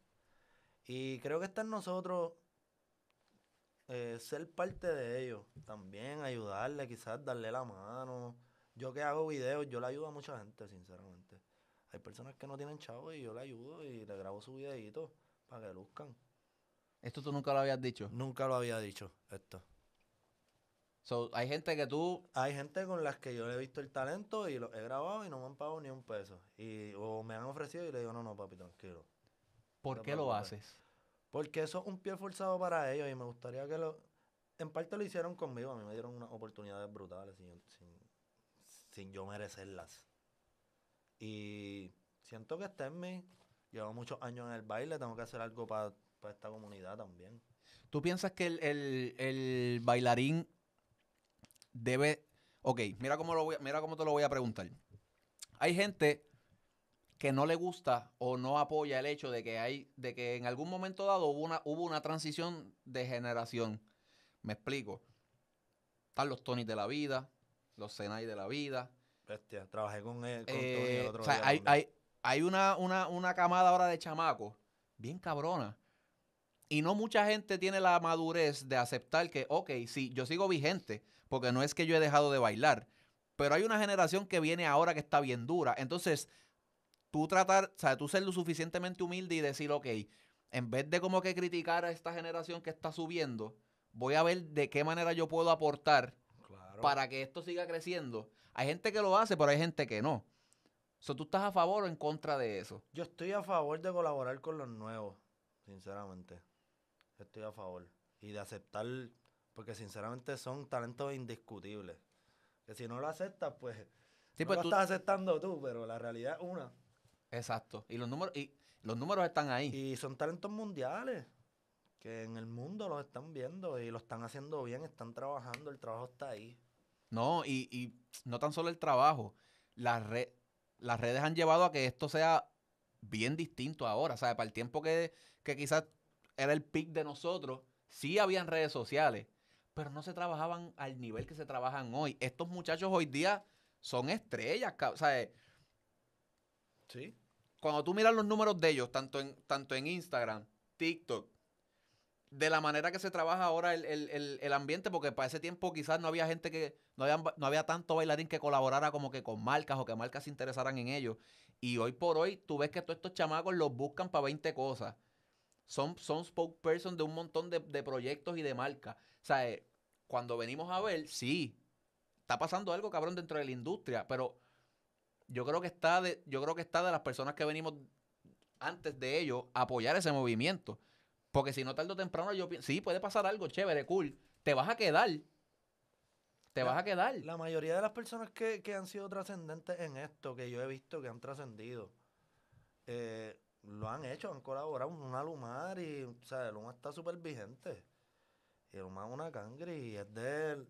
C: Y creo que está en nosotros eh, ser parte de ellos. También ayudarle, quizás darle la mano. Yo que hago videos, yo le ayudo a mucha gente, sinceramente. Hay personas que no tienen chavos y yo le ayudo y le grabo su videito para que luzcan.
B: Esto tú nunca lo habías dicho.
C: Nunca lo había dicho esto.
B: So, hay gente que tú,
C: Hay gente con las que yo le he visto el talento y lo he grabado y no me han pagado ni un peso. Y, o me han ofrecido y le digo, no, no, papi, tranquilo.
B: ¿por qué lo haces?
C: Porque eso es un pie forzado para ellos y me gustaría que lo... En parte lo hicieron conmigo, a mí me dieron unas oportunidades brutales sin, sin, sin yo merecerlas. Y siento que está en mí. Llevo muchos años en el baile, tengo que hacer algo para esta comunidad también.
B: ¿Tú piensas que el, el- el bailarín debe... Ok, mira cómo, lo voy, mira cómo te lo voy a preguntar. Hay gente que no le gusta o no apoya el hecho de que hay, de que en algún momento dado hubo una, hubo una transición de generación. Me explico. Están los Tonys de la vida, los Senai de la vida,
C: Bestia, trabajé con él, con Tony
B: Eh,
C: el otro
B: o sea,
C: día
B: hay, hay, hay una, una, una camada ahora de chamacos bien cabrona. Y no mucha gente tiene la madurez de aceptar que, ok, sí, yo sigo vigente, porque no es que yo he dejado de bailar, pero hay una generación que viene ahora que está bien dura. Entonces, tú tratar, o sea, tú ser lo suficientemente humilde y decir, ok, en vez de como que criticar a esta generación que está subiendo, voy a ver de qué manera yo puedo aportar
C: Claro.
B: para que esto siga creciendo. Hay gente que lo hace, pero hay gente que no. So, ¿Tú estás a favor o en contra de eso?
C: Yo estoy a favor de colaborar con los nuevos, sinceramente. Estoy a favor. Y de aceptar, porque sinceramente son talentos indiscutibles. Que si no lo aceptas, pues,
B: Sí,
C: no
B: pues
C: lo
B: tú-
C: estás aceptando tú, pero la realidad es una.
B: Exacto. Y los números, y los números están ahí.
C: Y son talentos mundiales, que en el mundo los están viendo y lo están haciendo bien, están trabajando, el trabajo está ahí.
B: No, y, y no tan solo el trabajo. Las, re- las redes han llevado a que esto sea bien distinto ahora. O sea, para el tiempo que, que quizás era el pic de nosotros, sí habían redes sociales, pero no se trabajaban al nivel que se trabajan hoy. Estos muchachos hoy día son estrellas. O sea,
C: Sí.
B: Cuando tú miras los números de ellos, tanto en, tanto en Instagram, TikTok, de la manera que se trabaja ahora el, el- el- el ambiente, porque para ese tiempo quizás no había gente que, no había, no había tanto bailarín que colaborara como que con marcas o que marcas se interesaran en ellos. Y hoy por hoy, tú ves que todos estos chamacos los buscan para 20 cosas. Son, son spokesperson de un montón de, de proyectos y de marcas. O sea, eh, cuando venimos a ver, sí, está pasando algo cabrón dentro de la industria, pero yo creo que está de, yo creo que está de las personas que venimos antes de ellos apoyar ese movimiento. Porque si no tarde o temprano yo pienso, sí, puede pasar algo chévere, cool. Te vas a quedar. Te
C: La-
B: vas a quedar.
C: La mayoría de las personas que, que han sido trascendentes en esto, que yo he visto que han trascendido, eh, lo han hecho, han colaborado. Una Lumar y, o sea, Luma está súper vigente. Y Luma es una cangre y es de,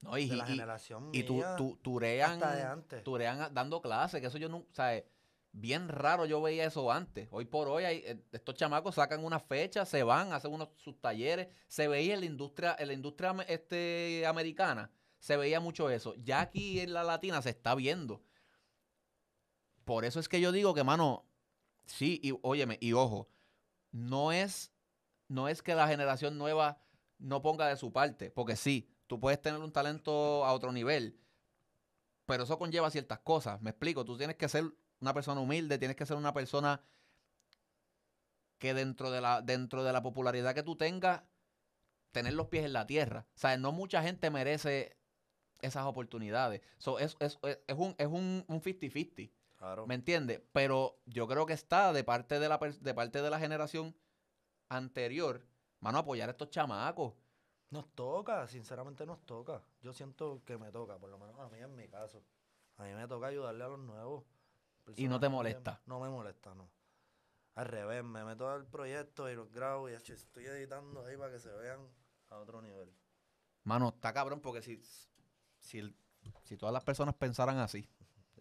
B: No, y,
C: de la
B: y-
C: generación
B: y tu,
C: mía,
B: tu- turean,
C: hasta de antes.
B: turean dando clases, que eso yo no, sea, bien raro yo veía eso antes. Hoy por hoy hay, eh, estos chamacos sacan una fecha, se van, hacen unos sus talleres, se veía en la industria, en la industria este, americana, se veía mucho eso. Ya aquí en la latina se está viendo. Por eso es que yo digo que, mano, sí, y óyeme, y ojo, no es, no es que la generación nueva no ponga de su parte, porque sí, tú puedes tener un talento a otro nivel, pero eso conlleva ciertas cosas. Me explico, tú tienes que ser una persona humilde, tienes que ser una persona que dentro de la, dentro de la popularidad que tú tengas, tener los pies en la tierra. O sea, no mucha gente merece esas oportunidades. So, es, es, es, un es un, un 50-50.
C: Claro.
B: ¿Me entiendes? Pero yo creo que está de parte de la, de parte de la generación anterior, mano, apoyar a estos chamacos.
C: Nos toca, sinceramente nos toca. Yo siento que me toca, por lo menos a mí en mi caso. A mí me toca ayudarle a los nuevos.
B: Y no te molesta.
C: No me molesta, no. Al revés, me meto al proyecto y los grabo y estoy editando ahí para que se vean a otro nivel.
B: Mano, está cabrón porque si, si, si todas las personas pensaran así,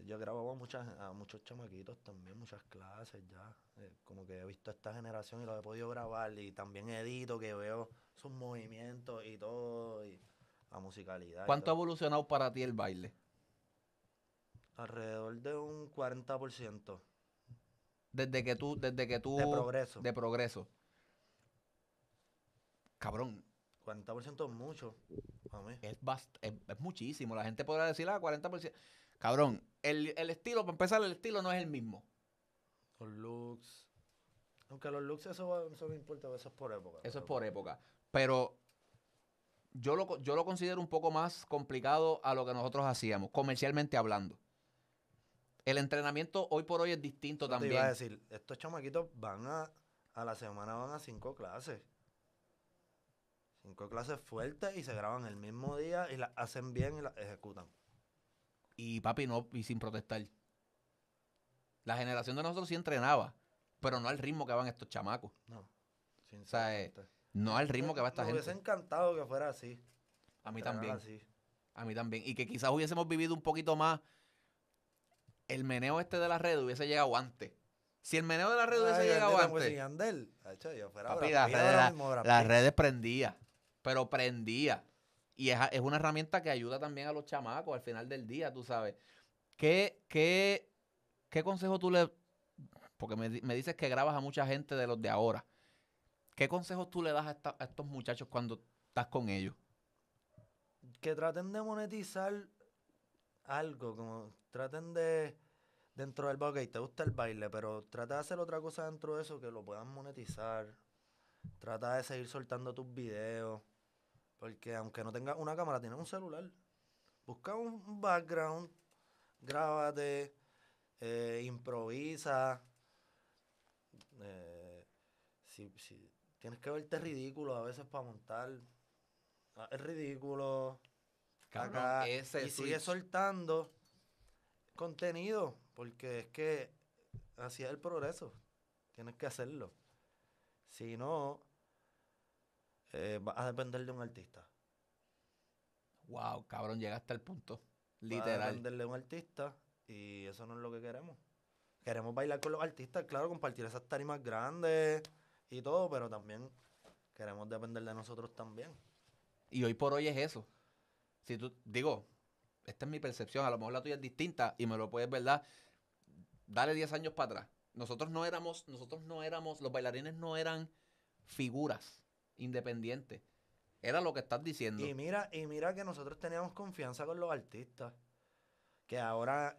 C: Yo grabo a, muchas, a muchos chamaquitos también, muchas clases ya. eh, como que he visto a esta generación y lo he podido grabar y también edito que veo sus movimientos y todo y la musicalidad.
B: ¿cuánto ha evolucionado para ti el baile?
C: Alrededor de un 40%.
B: Desde que tú, desde que tú...
C: De progreso.
B: De progreso. Cabrón,
C: 40% es mucho a mí.
B: es, bast- es, es muchísimo. La gente podrá decir, ah, 40%. Cabrón, el, el estilo, para empezar, el estilo no es el mismo.
C: Los looks. Aunque los looks eso, eso no importa, eso es por época.
B: Eso es por época. Pero yo lo, yo lo considero un poco más complicado a lo que nosotros hacíamos, comercialmente hablando. El entrenamiento hoy por hoy es distinto
C: Eso te
B: también.
C: iba a decir, estos chamaquitos van a, a la semana van a cinco clases. Cinco clases fuertes y se graban el mismo día y las hacen bien y las ejecutan.
B: Y papi, no, y sin protestar. La generación de nosotros sí entrenaba, pero no al ritmo que van estos chamacos.
C: No.
B: sea, eh. No al ritmo que va esta
C: Me hubiese
B: gente.
C: encantado que fuera así.
B: A mí también.
C: así.
B: A mí también. Y que quizás hubiésemos vivido un poquito más. El meneo este de la red hubiese llegado antes. Si el meneo de la red hubiese
C: Ay,
B: llegado antes.
C: Yandel, hacho, yo fuera
B: Papi, la-
C: mismo, Brad
B: las redes prendía. Pero prendía. Y es, es una herramienta que ayuda también a los chamacos al final del día, tú sabes. ¿Qué, qué, qué consejo tú le... Porque me, me dices que grabas a mucha gente de los de ahora. ¿Qué consejos tú le das a, esta- a estos muchachos cuando estás con ellos?
C: que traten de monetizar algo, como traten de dentro del baile, te gusta el baile, pero trata de hacer otra cosa dentro de eso que lo puedan monetizar. Trata de seguir soltando tus videos, porque aunque no tengas una cámara, tienes un celular. Busca un, un background, grábate, eh, improvisa. eh, si, si tienes que verte ridículo a veces para montar, ah, es ridículo.
B: Cabrón,
C: acá,
B: ese
C: y sigue
B: switch.
C: soltando contenido, porque es que así es el progreso. Tienes que hacerlo. Si no, eh, vas a depender de un artista.
B: Wow, cabrón, llegaste al punto.
C: Vas a
B: Literal.
C: depender de un artista y eso no es lo que queremos. Queremos bailar con los artistas, claro, compartir esas tarimas grandes y todo, pero también queremos depender de nosotros también.
B: Y hoy por hoy es eso. Si tú, digo, esta es mi percepción, a lo mejor la tuya es distinta y me lo puedes, ¿verdad? Dale 10 años para atrás. Nosotros no éramos, nosotros no éramos, los bailarines no eran figuras independientes. Era lo que estás diciendo.
C: Y mira, y mira que nosotros teníamos confianza con los artistas. Que ahora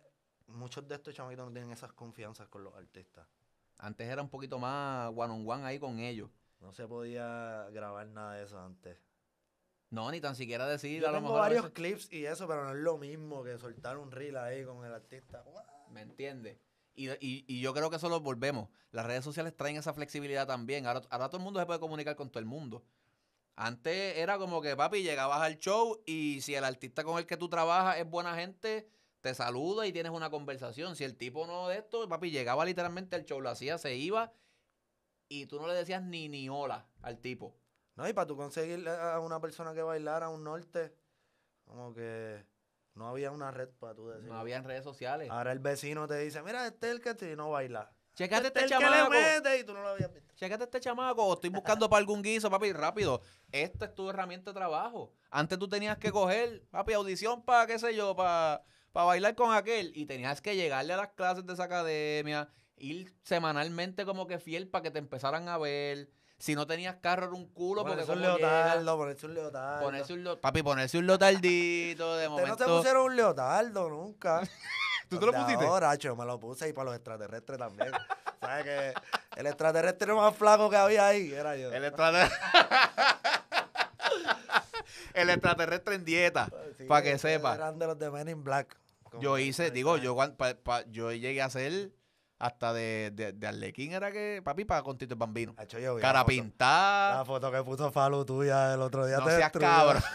C: muchos de estos chamaquitos no tienen esas confianzas con los artistas.
B: Antes era un poquito más one on one ahí con ellos.
C: No se podía grabar nada de eso antes.
B: No, ni tan siquiera decir
C: Yo
B: a lo
C: tengo
B: mejor.
C: varios
B: veces-
C: clips y eso, pero no es lo mismo que soltar un reel ahí con el artista.
B: ¿Me entiendes? Y, y- yo creo que eso lo volvemos. Las redes sociales traen esa flexibilidad también. Ahora, ahora todo el mundo se puede comunicar con todo el mundo. Antes era como que, papi, llegabas al show y si el artista con el que tú trabajas es buena gente, te saluda y tienes una conversación. Si el tipo no de esto, papi, llegaba literalmente al show, lo hacía, se iba y tú no le decías ni ni hola al tipo.
C: No, y para tú conseguir a una persona que bailara a un norte, como que no había una red para tú decir.
B: No había en redes sociales.
C: Ahora el vecino te dice, mira, este es el que te no baila.
B: Checate
C: Este
B: este
C: es el que le
B: chamaco.
C: mete y tú no lo habías visto.
B: Chécate este chamaco, estoy buscando para algún guiso, papi, rápido. Esta es tu herramienta de trabajo. Antes tú tenías que coger, papi, audición para, qué sé yo, para bailar con aquel. Y tenías que llegarle a las clases de esa academia, ir semanalmente como que fiel para que te empezaran a ver. Si no tenías carro era un culo, porque
C: Ponerse un leotardo, ponerse un leotardo.
B: ponerse un lo- papi, ponerse un lotardito de
C: Ustedes no
B: momento.
C: pusieron un leotardo nunca.
B: ¿Tú te lo pusiste?
C: Ahora, yo me lo puse y para los extraterrestres también. ¿Sabes que el extraterrestre más flaco que había ahí era yo?
B: El extraterrestre. el extraterrestre en dieta,
C: Sí,
B: para que sepa.
C: Eran de los de Men in Black.
B: Yo hice, digo, yo, pa- pa- yo llegué a hacer hasta de, de, de Arlequín, era que, papi, para con Tito el Bambino.
C: Hacho, yo vi
B: Cara
C: la foto-
B: pintada.
C: La foto que puso Falu tuya el otro día
B: No
C: te
B: seas
C: destruyó.
B: cabrón.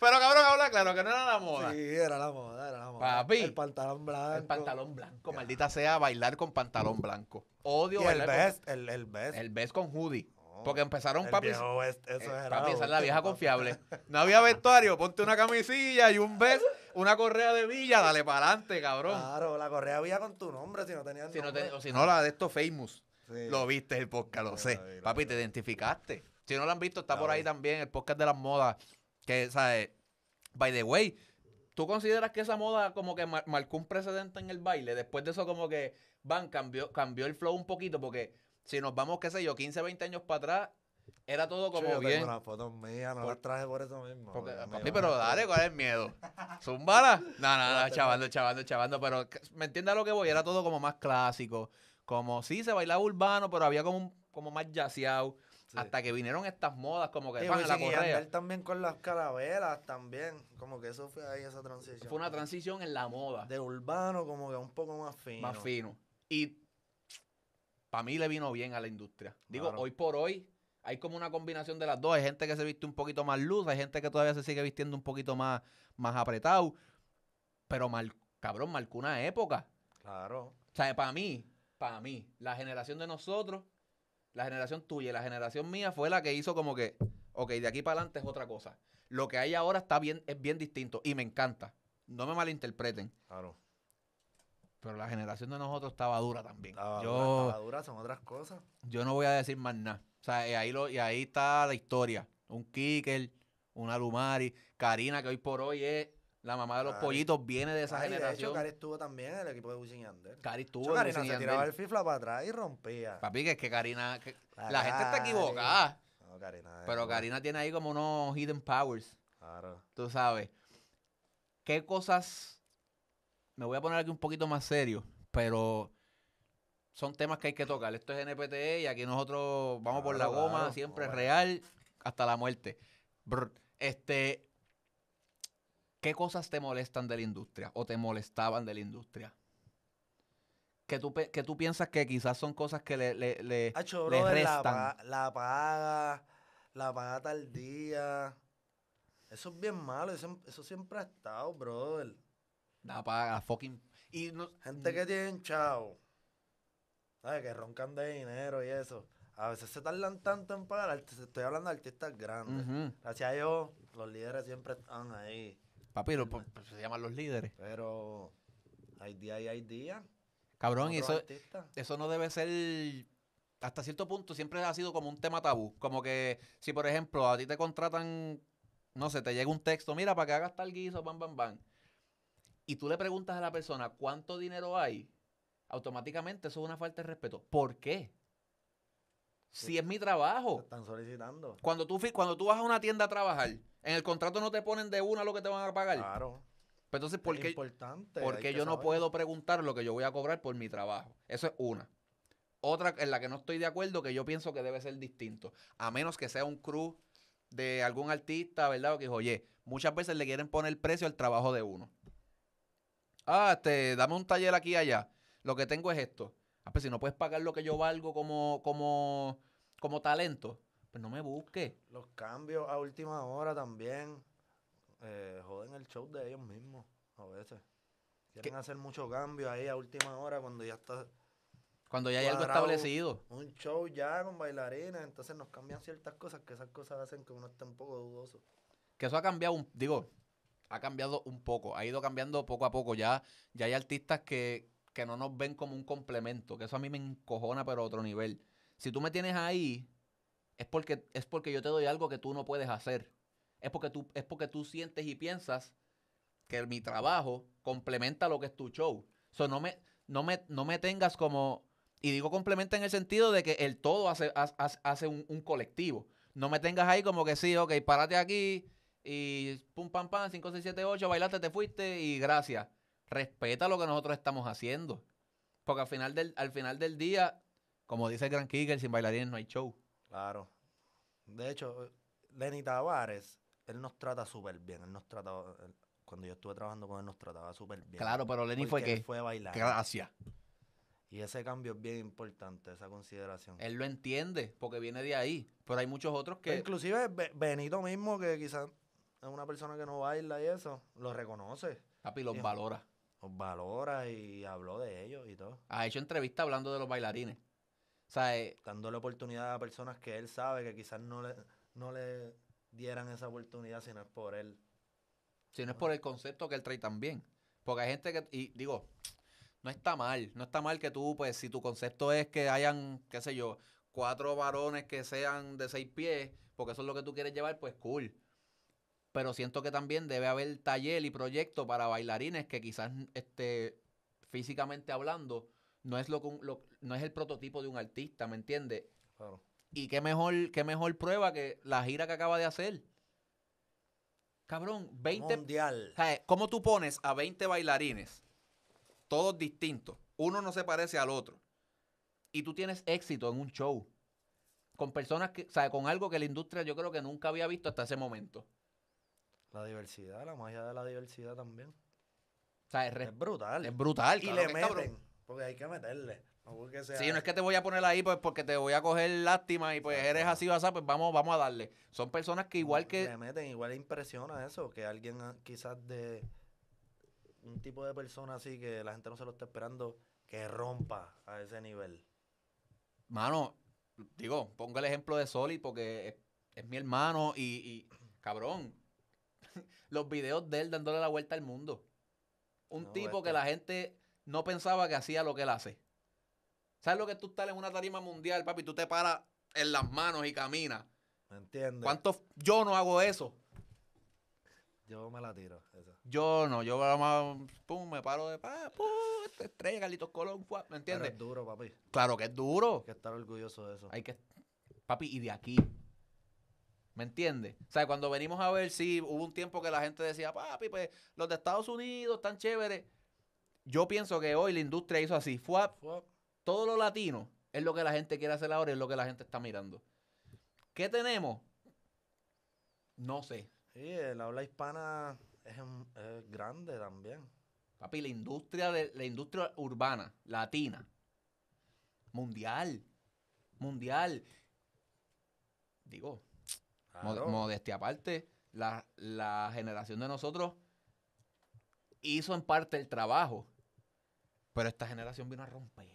B: Pero cabrón, habla claro que no era la moda.
C: Sí, era la moda, era la moda.
B: Papi.
C: El pantalón blanco.
B: El pantalón blanco, maldita sea, bailar con pantalón blanco. Odio
C: Y el
B: con-
C: best, el, el best.
B: el best con hoodie. Porque empezaron,
C: el
B: papi.
C: viejo West, eso
B: Eh,
C: era
B: papi, esa es la vieja confiable. No había vestuario, ponte una camisilla y un vest, una correa de villa, dale para adelante, cabrón.
C: Claro, la correa había con tu nombre si no tenían
B: Si no, te- o si no, la de estos famous.
C: Sí.
B: Lo viste el podcast, lo sé. Papi, te identificaste. Si no lo han visto, está por ahí también el podcast de las modas. Que, ¿sabes? By the way, ¿tú consideras que esa moda como que mar- marcó un precedente en el baile? Después de eso como que, van, cambió, cambió el flow un poquito porque si nos vamos, qué sé yo, 15, 20 años para atrás, era todo
C: Yo
B: como
C: tengo
B: bien.
C: unas fotos mías, no
B: Por-
C: las traje por eso mismo.
B: Porque, papi,
C: van
B: pero dale, ¿cuál es el miedo? ¿Zumbala? No, no, no, chavando, chavando, chavando, pero ¿me entiendes a lo que voy? Era todo como más clásico, como sí, se bailaba urbano, pero había como, un- como más yaceado,
C: Sí.
B: hasta que vinieron estas modas como que
C: Sí,
B: en la
C: y
B: correa.
C: Yandel también con las carabelas también. Como que eso fue ahí esa transición.
B: Fue una transición en la moda,
C: De urbano como que un poco más fino.
B: más fino. Y para mí le vino bien a la industria. Digo,
C: Claro.
B: hoy por hoy hay como una combinación de las dos. Hay gente que se viste un poquito más luz, hay gente que todavía se sigue vistiendo un poquito más, más apretado. Pero, mal, cabrón, marcó una época.
C: Claro.
B: O sea, para mí, para mí, la generación de nosotros, la generación tuya y la generación mía fue la que hizo como que, ok, de aquí para adelante es otra cosa. Lo que hay ahora está bien, es bien distinto y me encanta. No me malinterpreten.
C: Claro.
B: Pero la generación de nosotros estaba dura también.
C: Estaba
B: yo,
C: dura, estaba dura, son otras cosas.
B: yo no voy a decir más nada. O sea, y ahí, lo, y ahí está la historia. Un Kicker, una Lumari, Karina, que hoy por hoy es La mamá de los
C: Cari.
B: pollitos viene de esa
C: Cari, de hecho,
B: generación.
C: Cari estuvo también en el equipo de Wisin y Yandel.
B: Cari estuvo en
C: Karina
B: y
C: se tiraba el fifla para atrás y rompía.
B: Papi, que es que Karina... que-
C: La
B: la gente está equivocada.
C: No, Karina.
B: Pero Karina tiene ahí como unos hidden powers.
C: Claro.
B: Tú sabes. ¿Qué cosas... Me voy a poner aquí un poquito más serio, pero son temas que hay que tocar. Esto es NPTE y aquí nosotros vamos por la goma,
C: claro.
B: siempre
C: Bueno.
B: real, hasta la muerte. Brr. Este... ¿Qué cosas te molestan de la industria o te molestaban de la industria? Que tú, que tú piensas que quizás son cosas que le, le, le-
C: Hacho,
B: le
C: brother,
B: restan.
C: la paga, la paga tal día. Eso es bien malo, eso, eso siempre ha estado, brother.
B: Da paga, fucking... Y no,
C: Gente que tiene chavo, ¿sabes? Que roncan de dinero y eso. A veces se tardan tanto en pagar, estoy hablando de artistas grandes.
B: Ujú.
C: Gracias a Dios, los líderes siempre están ahí.
B: Papi, lo- pues, pues, se llaman los líderes.
C: Pero hay días y hay días.
B: Cabrón, y eso,
C: artistas.
B: eso no debe ser... Hasta cierto punto siempre ha sido como un tema tabú. Como que si, por ejemplo, a ti te contratan, no sé, te llega un texto, mira, para que hagas tal guiso, bam, bam, bam. Y tú le preguntas a la persona cuánto dinero hay, automáticamente eso es una falta de respeto. ¿Por qué? Si es mi
C: Te
B: trabajo.
C: están solicitando.
B: Cuando tú, cuando tú vas a una tienda a trabajar, en el contrato no te ponen de una lo que te van a pagar.
C: Claro.
B: Pero entonces, ¿por
C: es
B: qué,
C: importante.
B: por qué yo no puedo preguntar lo que yo voy a cobrar por mi trabajo? Eso es una. Otra en la que no estoy de acuerdo, que yo pienso que debe ser distinto. A menos que sea un crew de algún artista, ¿verdad? O que dijo, oye, muchas veces le quieren poner precio al trabajo de uno. Ah, este, dame un taller aquí y allá. Lo que tengo es esto. Ah, pues si no puedes pagar lo que yo valgo como, como, como talento, pues no me busques.
C: Los cambios a última hora también eh, joden el show de ellos mismos a veces. Quieren hacer muchos cambios ahí a última hora cuando ya está
B: Cuando ya hay algo establecido.
C: un show ya con bailarines, entonces nos cambian ciertas cosas que esas cosas hacen que uno esté un poco dudoso.
B: Que eso ha cambiado, un, digo, ha cambiado un poco, ha ido cambiando poco a poco. Ya, ya hay artistas que, que no nos ven como un complemento, que eso a mí me encojona, pero a otro nivel. Si tú me tienes ahí, es porque, es porque yo te doy algo que tú no puedes hacer. Es porque tú, es porque tú sientes y piensas que mi trabajo complementa lo que es tu show. So, no, me, no, me, no me tengas como. Y digo complementa en el sentido de que el todo hace, hace, hace un, un colectivo. No me tengas ahí como que sí, ok, párate aquí y pum, pam, pam, 5, 6, 7, 8, bailaste, te fuiste y gracias. Respeta lo que nosotros estamos haciendo. Porque al final del, al final del día, como dice el Gran Kicker, sin bailarines no hay show.
C: Claro. De hecho, Lenny Tavares, él nos trata súper bien. Él nos trataba, él- cuando yo estuve trabajando con él, nos trataba súper bien.
B: Claro, pero Lenny fue que.
C: fue a bailar.
B: Gracias.
C: Y ese cambio es bien importante, esa consideración.
B: Él lo entiende porque viene de ahí. Pero hay muchos otros que.
C: Inclusive Be- Benito mismo, que quizás es una persona que no baila y eso, lo reconoce,
B: Papi los valora.
C: los valora y habló de ellos y todo.
B: Ha hecho entrevistas hablando de los bailarines. O sea, eh,
C: Dándole oportunidad a personas que él sabe que quizás no le, no le dieran esa oportunidad si no es por él.
B: si no es por el concepto que él trae también. Porque hay gente que, y digo, no está mal, no está mal que tú, pues, si tu concepto es que hayan, qué sé yo, cuatro varones que sean de seis pies, porque eso es lo que tú quieres llevar, pues cool. Pero siento que también debe haber taller y proyecto para bailarines que quizás, este, físicamente hablando, no es lo lo- no es el prototipo de un artista, ¿me entiendes?
C: Claro.
B: Y qué mejor, qué mejor prueba que la gira que acaba de hacer. Cabrón, 20,
C: Mundial.
B: ¿Cómo tú pones a 20 bailarines, todos distintos? Uno no se parece al otro. Y tú tienes éxito en un show. Con personas que, o sea, con algo que la industria yo creo que nunca había visto hasta ese momento.
C: La diversidad, la magia de la diversidad también.
B: O sea, es, re-
C: Es brutal.
B: es brutal.
C: y le
B: cabrón.
C: meten, porque hay que meterle. No porque sea-
B: Sí, no es que te voy a poner ahí pues porque te voy a coger lástima y pues eres así o así, pues vamos, vamos a darle. Son personas que igual que...
C: Le meten, igual impresiona eso, que alguien ah, quizás de un tipo de persona así que la gente no se lo está esperando, que rompa a ese nivel.
B: Mano, digo, pongo el ejemplo de Solid porque es, es mi hermano y, y, cabrón, los videos de él dándole la vuelta al mundo. Un
C: No,
B: tipo
C: este-
B: que la gente no pensaba que hacía lo que él hace. ¿Sabes lo que tú estás en una tarima mundial, papi? Tú te paras en las manos y caminas.
C: ¿Me entiendes?
B: ¿Cuánto yo no hago eso?
C: Yo me la tiro. Esa.
B: Yo no, yo más, pum, me paro de pa, pum, esta estrella, Carlitos Colón, fuá, ¿me
C: Pero
B: entiendes?
C: es duro, papi.
B: Claro que es duro.
C: Hay que estar orgulloso de eso.
B: Hay que, papi, y de aquí. ¿Me entiendes? O sea, cuando venimos a ver, sí, hubo un tiempo que la gente decía, papi, pues los de Estados Unidos están chéveres. Yo pienso que hoy la industria hizo así. Fue
C: Fuck.
B: todo lo latino es lo que la gente quiere hacer ahora y es lo que la gente está mirando. ¿Qué tenemos? No sé.
C: Sí, el habla hispana es, es grande también.
B: Papi, la industria de la industria urbana, latina, mundial, mundial. Digo,
C: Claro.
B: modestia aparte, la, la generación de nosotros hizo en parte el trabajo, pero esta generación vino a romper.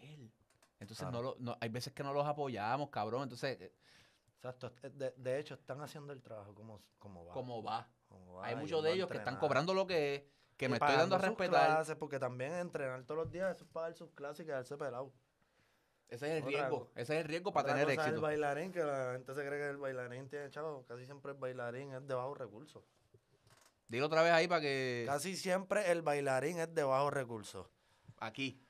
B: Entonces,
C: Claro.
B: no lo- no- hay veces que no los apoyamos, cabrón. Entonces, eh,
C: Exacto. eh, De, de hecho, están haciendo el trabajo como, como va. como va,
B: hay muchos de ellos que están cobrando lo que es, que
C: Y
B: me estoy dando a respetar.
C: clases, porque también entrenar todos los días, eso es pagar sus clases y quedarse pelado.
B: Ese es el
C: Otra
B: riesgo. Ese es el riesgo para tener
C: es el
B: éxito.
C: bailarín, que la gente se cree que el bailarín tiene chavo. Casi siempre el bailarín es de bajos recursos.
B: Dilo otra vez ahí para que.
C: Casi siempre el bailarín es de bajos recursos.
B: Aquí.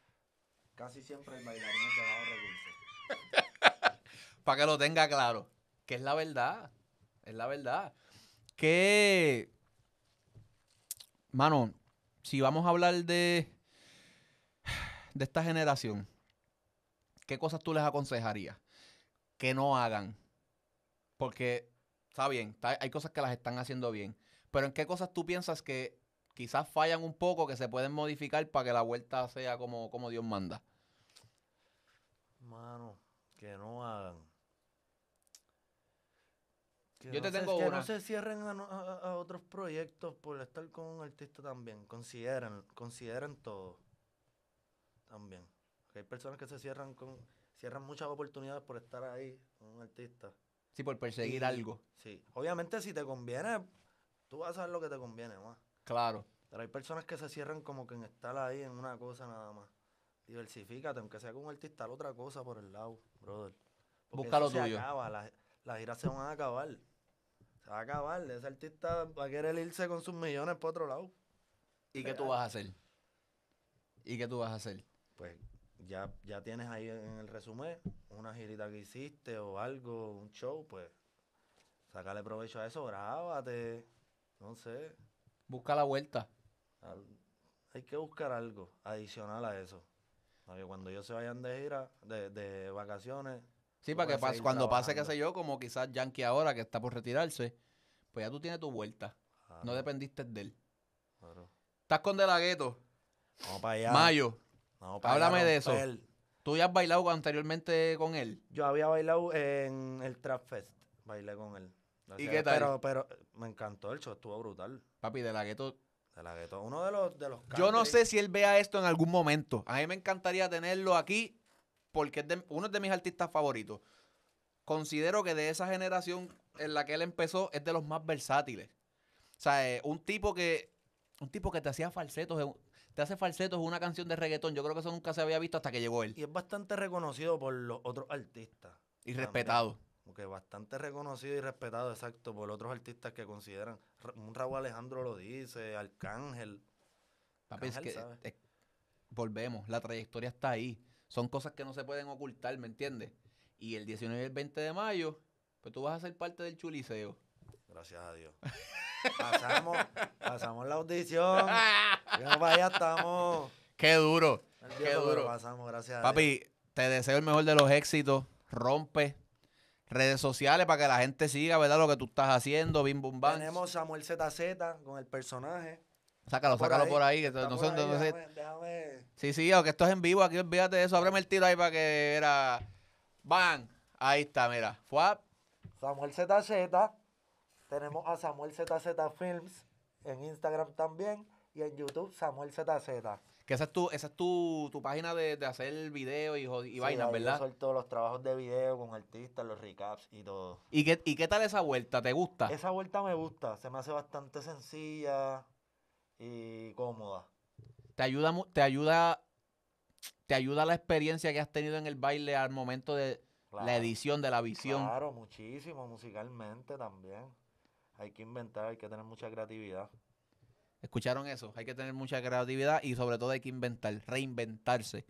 C: Casi siempre el bailarín es de bajos recursos.
B: Para que lo tenga claro. Que es la verdad. Es la verdad. Que. Mano, si vamos a hablar de. De esta generación, ¿qué cosas tú les aconsejarías? Que no hagan. Porque, está bien, está- hay cosas que las están haciendo bien. Pero ¿en qué cosas tú piensas que quizás fallan un poco, que se pueden modificar para que la vuelta sea como, como Dios manda?
C: Mano, que no hagan. Que
B: Yo te
C: se-
B: tengo
C: que
B: una.
C: no se cierren a, no- a- a otros proyectos por estar con un artista también. Consideren, consideren todo. También. Porque hay personas que se cierran con cierran muchas oportunidades por estar ahí con un artista.
B: Sí, por perseguir
C: Y-
B: algo.
C: Sí. Obviamente si te conviene, tú vas a saber lo que te conviene más.
B: Claro.
C: Pero hay personas que se cierran como que en estar ahí en una cosa nada más. Diversifícate, aunque sea con un artista, haz otra cosa por el lado, brother. Porque
B: Busca lo
C: se
B: tuyo.
C: acaba, las, las giras se van a acabar. Se va a acabar. Ese artista va a querer irse con sus millones para otro lado.
B: ¿Y qué tú vas a hacer? ¿Y qué tú vas a hacer?
C: Pues ya, ya tienes ahí en el resumen una girita que hiciste o algo, un show, pues sácale provecho a eso, grábate. No sé.
B: Busca la vuelta.
C: Al- hay que buscar algo adicional a eso. Para que cuando ellos se vayan de gira, de, de vacaciones,
B: Sí, para que pase, cuando pase, qué sé yo, como quizás Yankee ahora que está por retirarse, pues ya tú tienes tu vuelta. No dependiste de él.
C: claro.
B: Estás con De La Ghetto,
C: Vamos para allá.
B: Mayo.
C: Vamos para
B: háblame de eso. ¿Tú ya has bailado anteriormente con él?
C: Yo había bailado en el Trap Fest. Bailé con él. Gracias
B: qué
C: a-
B: tal?
C: Pero, pero me encantó el show, estuvo brutal.
B: Papi, De La Ghetto.
C: De la gueto. Uno de los, de los
B: Yo no sé si él vea esto en algún momento. A mí me encantaría tenerlo aquí porque es de- uno es de mis artistas favoritos. Considero que de esa generación en la que él empezó es de los más versátiles. O sea, eh, un tipo que un tipo que te hacía falsetos, te hace falsetos una canción de reggaetón. Yo creo que eso nunca se había visto hasta que llegó él.
C: Y es bastante reconocido por los otros artistas.
B: Y
C: también.
B: respetado.
C: Como que bastante reconocido y respetado, exacto, por otros artistas que consideran. Ra- Un Raúl Alejandro lo dice, Arcángel.
B: Papi, es
C: Ángel
B: que es- volvemos, la trayectoria está ahí. Son cosas que no se pueden ocultar, ¿me entiendes? Y el 19 y el 20 de mayo, pues tú vas a ser parte del chuliceo.
C: Gracias a Dios. Pasamos, pasamos la audición. Ya para allá estamos.
B: ¡Qué duro! ¡Qué duro!
C: pasamos, gracias.
B: Papi, te deseo el mejor de los éxitos. Rompe redes sociales para que la gente siga, ¿verdad? Lo que tú estás haciendo, Bim Bum Bam.
C: Tenemos Samuel ZZ con el personaje.
B: Sácalo,
C: por
B: sácalo
C: ahí,
B: por ahí. Que no
C: déjame- déjame-
B: Sí, sí, aunque esto es en vivo, aquí olvídate de eso. Ábreme el tiro ahí para que era. ¡Bam! Ahí está, mira. Fuap.
C: Samuel ZZ. Tenemos a Samuel ZZ Films en Instagram también. Y en YouTube, Samuel ZZ.
B: Que esa es tu, esa es tu, tu página de, de hacer videos y, y
C: Sí,
B: vainas,
C: ahí yo
B: ¿verdad?
C: suelto los trabajos de video con artistas, los recaps y todo.
B: ¿Y qué, ¿Y qué tal esa vuelta? ¿Te gusta?
C: Esa vuelta me gusta, se me hace bastante sencilla y cómoda.
B: ¿Te ayuda, te ayuda, te ayuda la experiencia que has tenido en el baile al momento de la edición, de la visión?
C: Claro, muchísimo, musicalmente también. Hay que inventar, hay que tener mucha creatividad.
B: ¿Escucharon eso? Hay que tener mucha creatividad y sobre todo hay que inventar, reinventarse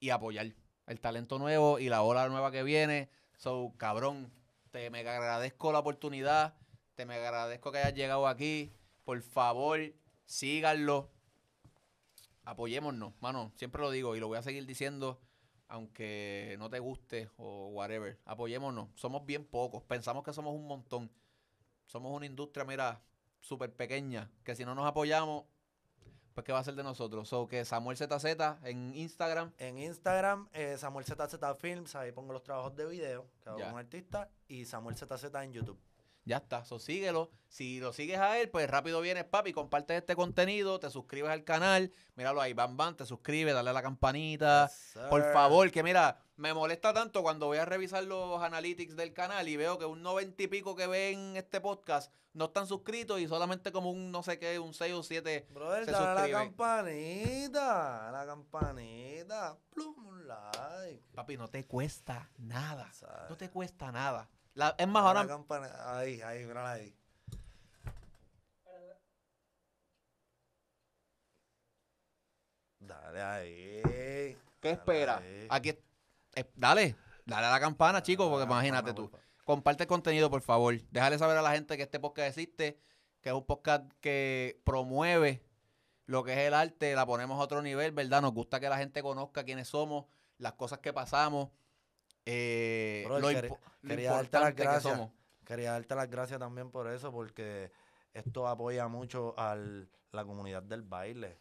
B: y apoyar el talento nuevo y la ola nueva que viene. So, cabrón, te me agradezco la oportunidad, te me agradezco que hayas llegado aquí. Por favor, síganlo. Apoyémonos, mano. Siempre lo digo y lo voy a seguir diciendo, aunque no te guste o whatever. Apoyémonos. Somos bien pocos. Pensamos que somos un montón. Somos una industria, mira, súper pequeña. Que si no nos apoyamos, pues ¿qué va a ser de nosotros? So que Samuel ZZ en Instagram.
C: En Instagram, eh, Samuel ZZ Films, ahí pongo los trabajos de video que hago
B: Ya.
C: como artista. Y Samuel ZZ en YouTube.
B: Ya está, so síguelo. Si lo sigues a él, pues rápido vienes, papi, compartes este contenido, te suscribes al canal, míralo ahí, bam, bam, te suscribes, dale a la campanita.
C: Yes,
B: Por favor, que mira, me molesta tanto cuando voy a revisar los analytics del canal y veo que un noventa y pico que ven este podcast no están suscritos y solamente como un no sé qué, un 6 o 7.
C: Brother,
B: se
C: dale a la campanita. A la campanita. Plum, un like.
B: Papi, no te cuesta nada. No te cuesta nada. La- es más,
C: la
B: ahora
C: campana- Ahí, ahí, mírala ahí. Dale ahí.
B: ¿Qué espera?
C: ahí.
B: Aquí, eh, dale, dale a la campana, chicos, porque imagínate tú.
C: por.
B: Comparte el contenido, por favor. Déjale saber a la gente que este podcast existe, que es un podcast que promueve lo que es el arte, la ponemos a otro nivel, ¿verdad? Nos gusta que la gente conozca quiénes somos, las cosas que pasamos, eh, lo,
C: quería-
B: impo- lo
C: quería darte las
B: que
C: gracias. Quería darte las gracias también por eso, porque esto apoya mucho a la comunidad del baile.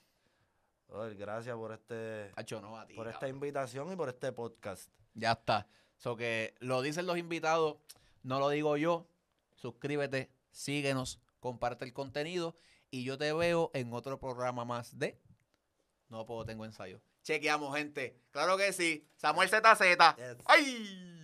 C: Brother, gracias por este
B: Hacho, no, a ti,
C: por esta
B: cabrón.
C: invitación y por este podcast.
B: Ya está. So que lo dicen los invitados, no lo digo yo. Suscríbete, síguenos, comparte el contenido y yo te veo en otro programa más de No puedo tengo ensayo. Chequeamos, gente. Claro que sí. Samuel ZZ.
C: Yes.
B: ¡Ay!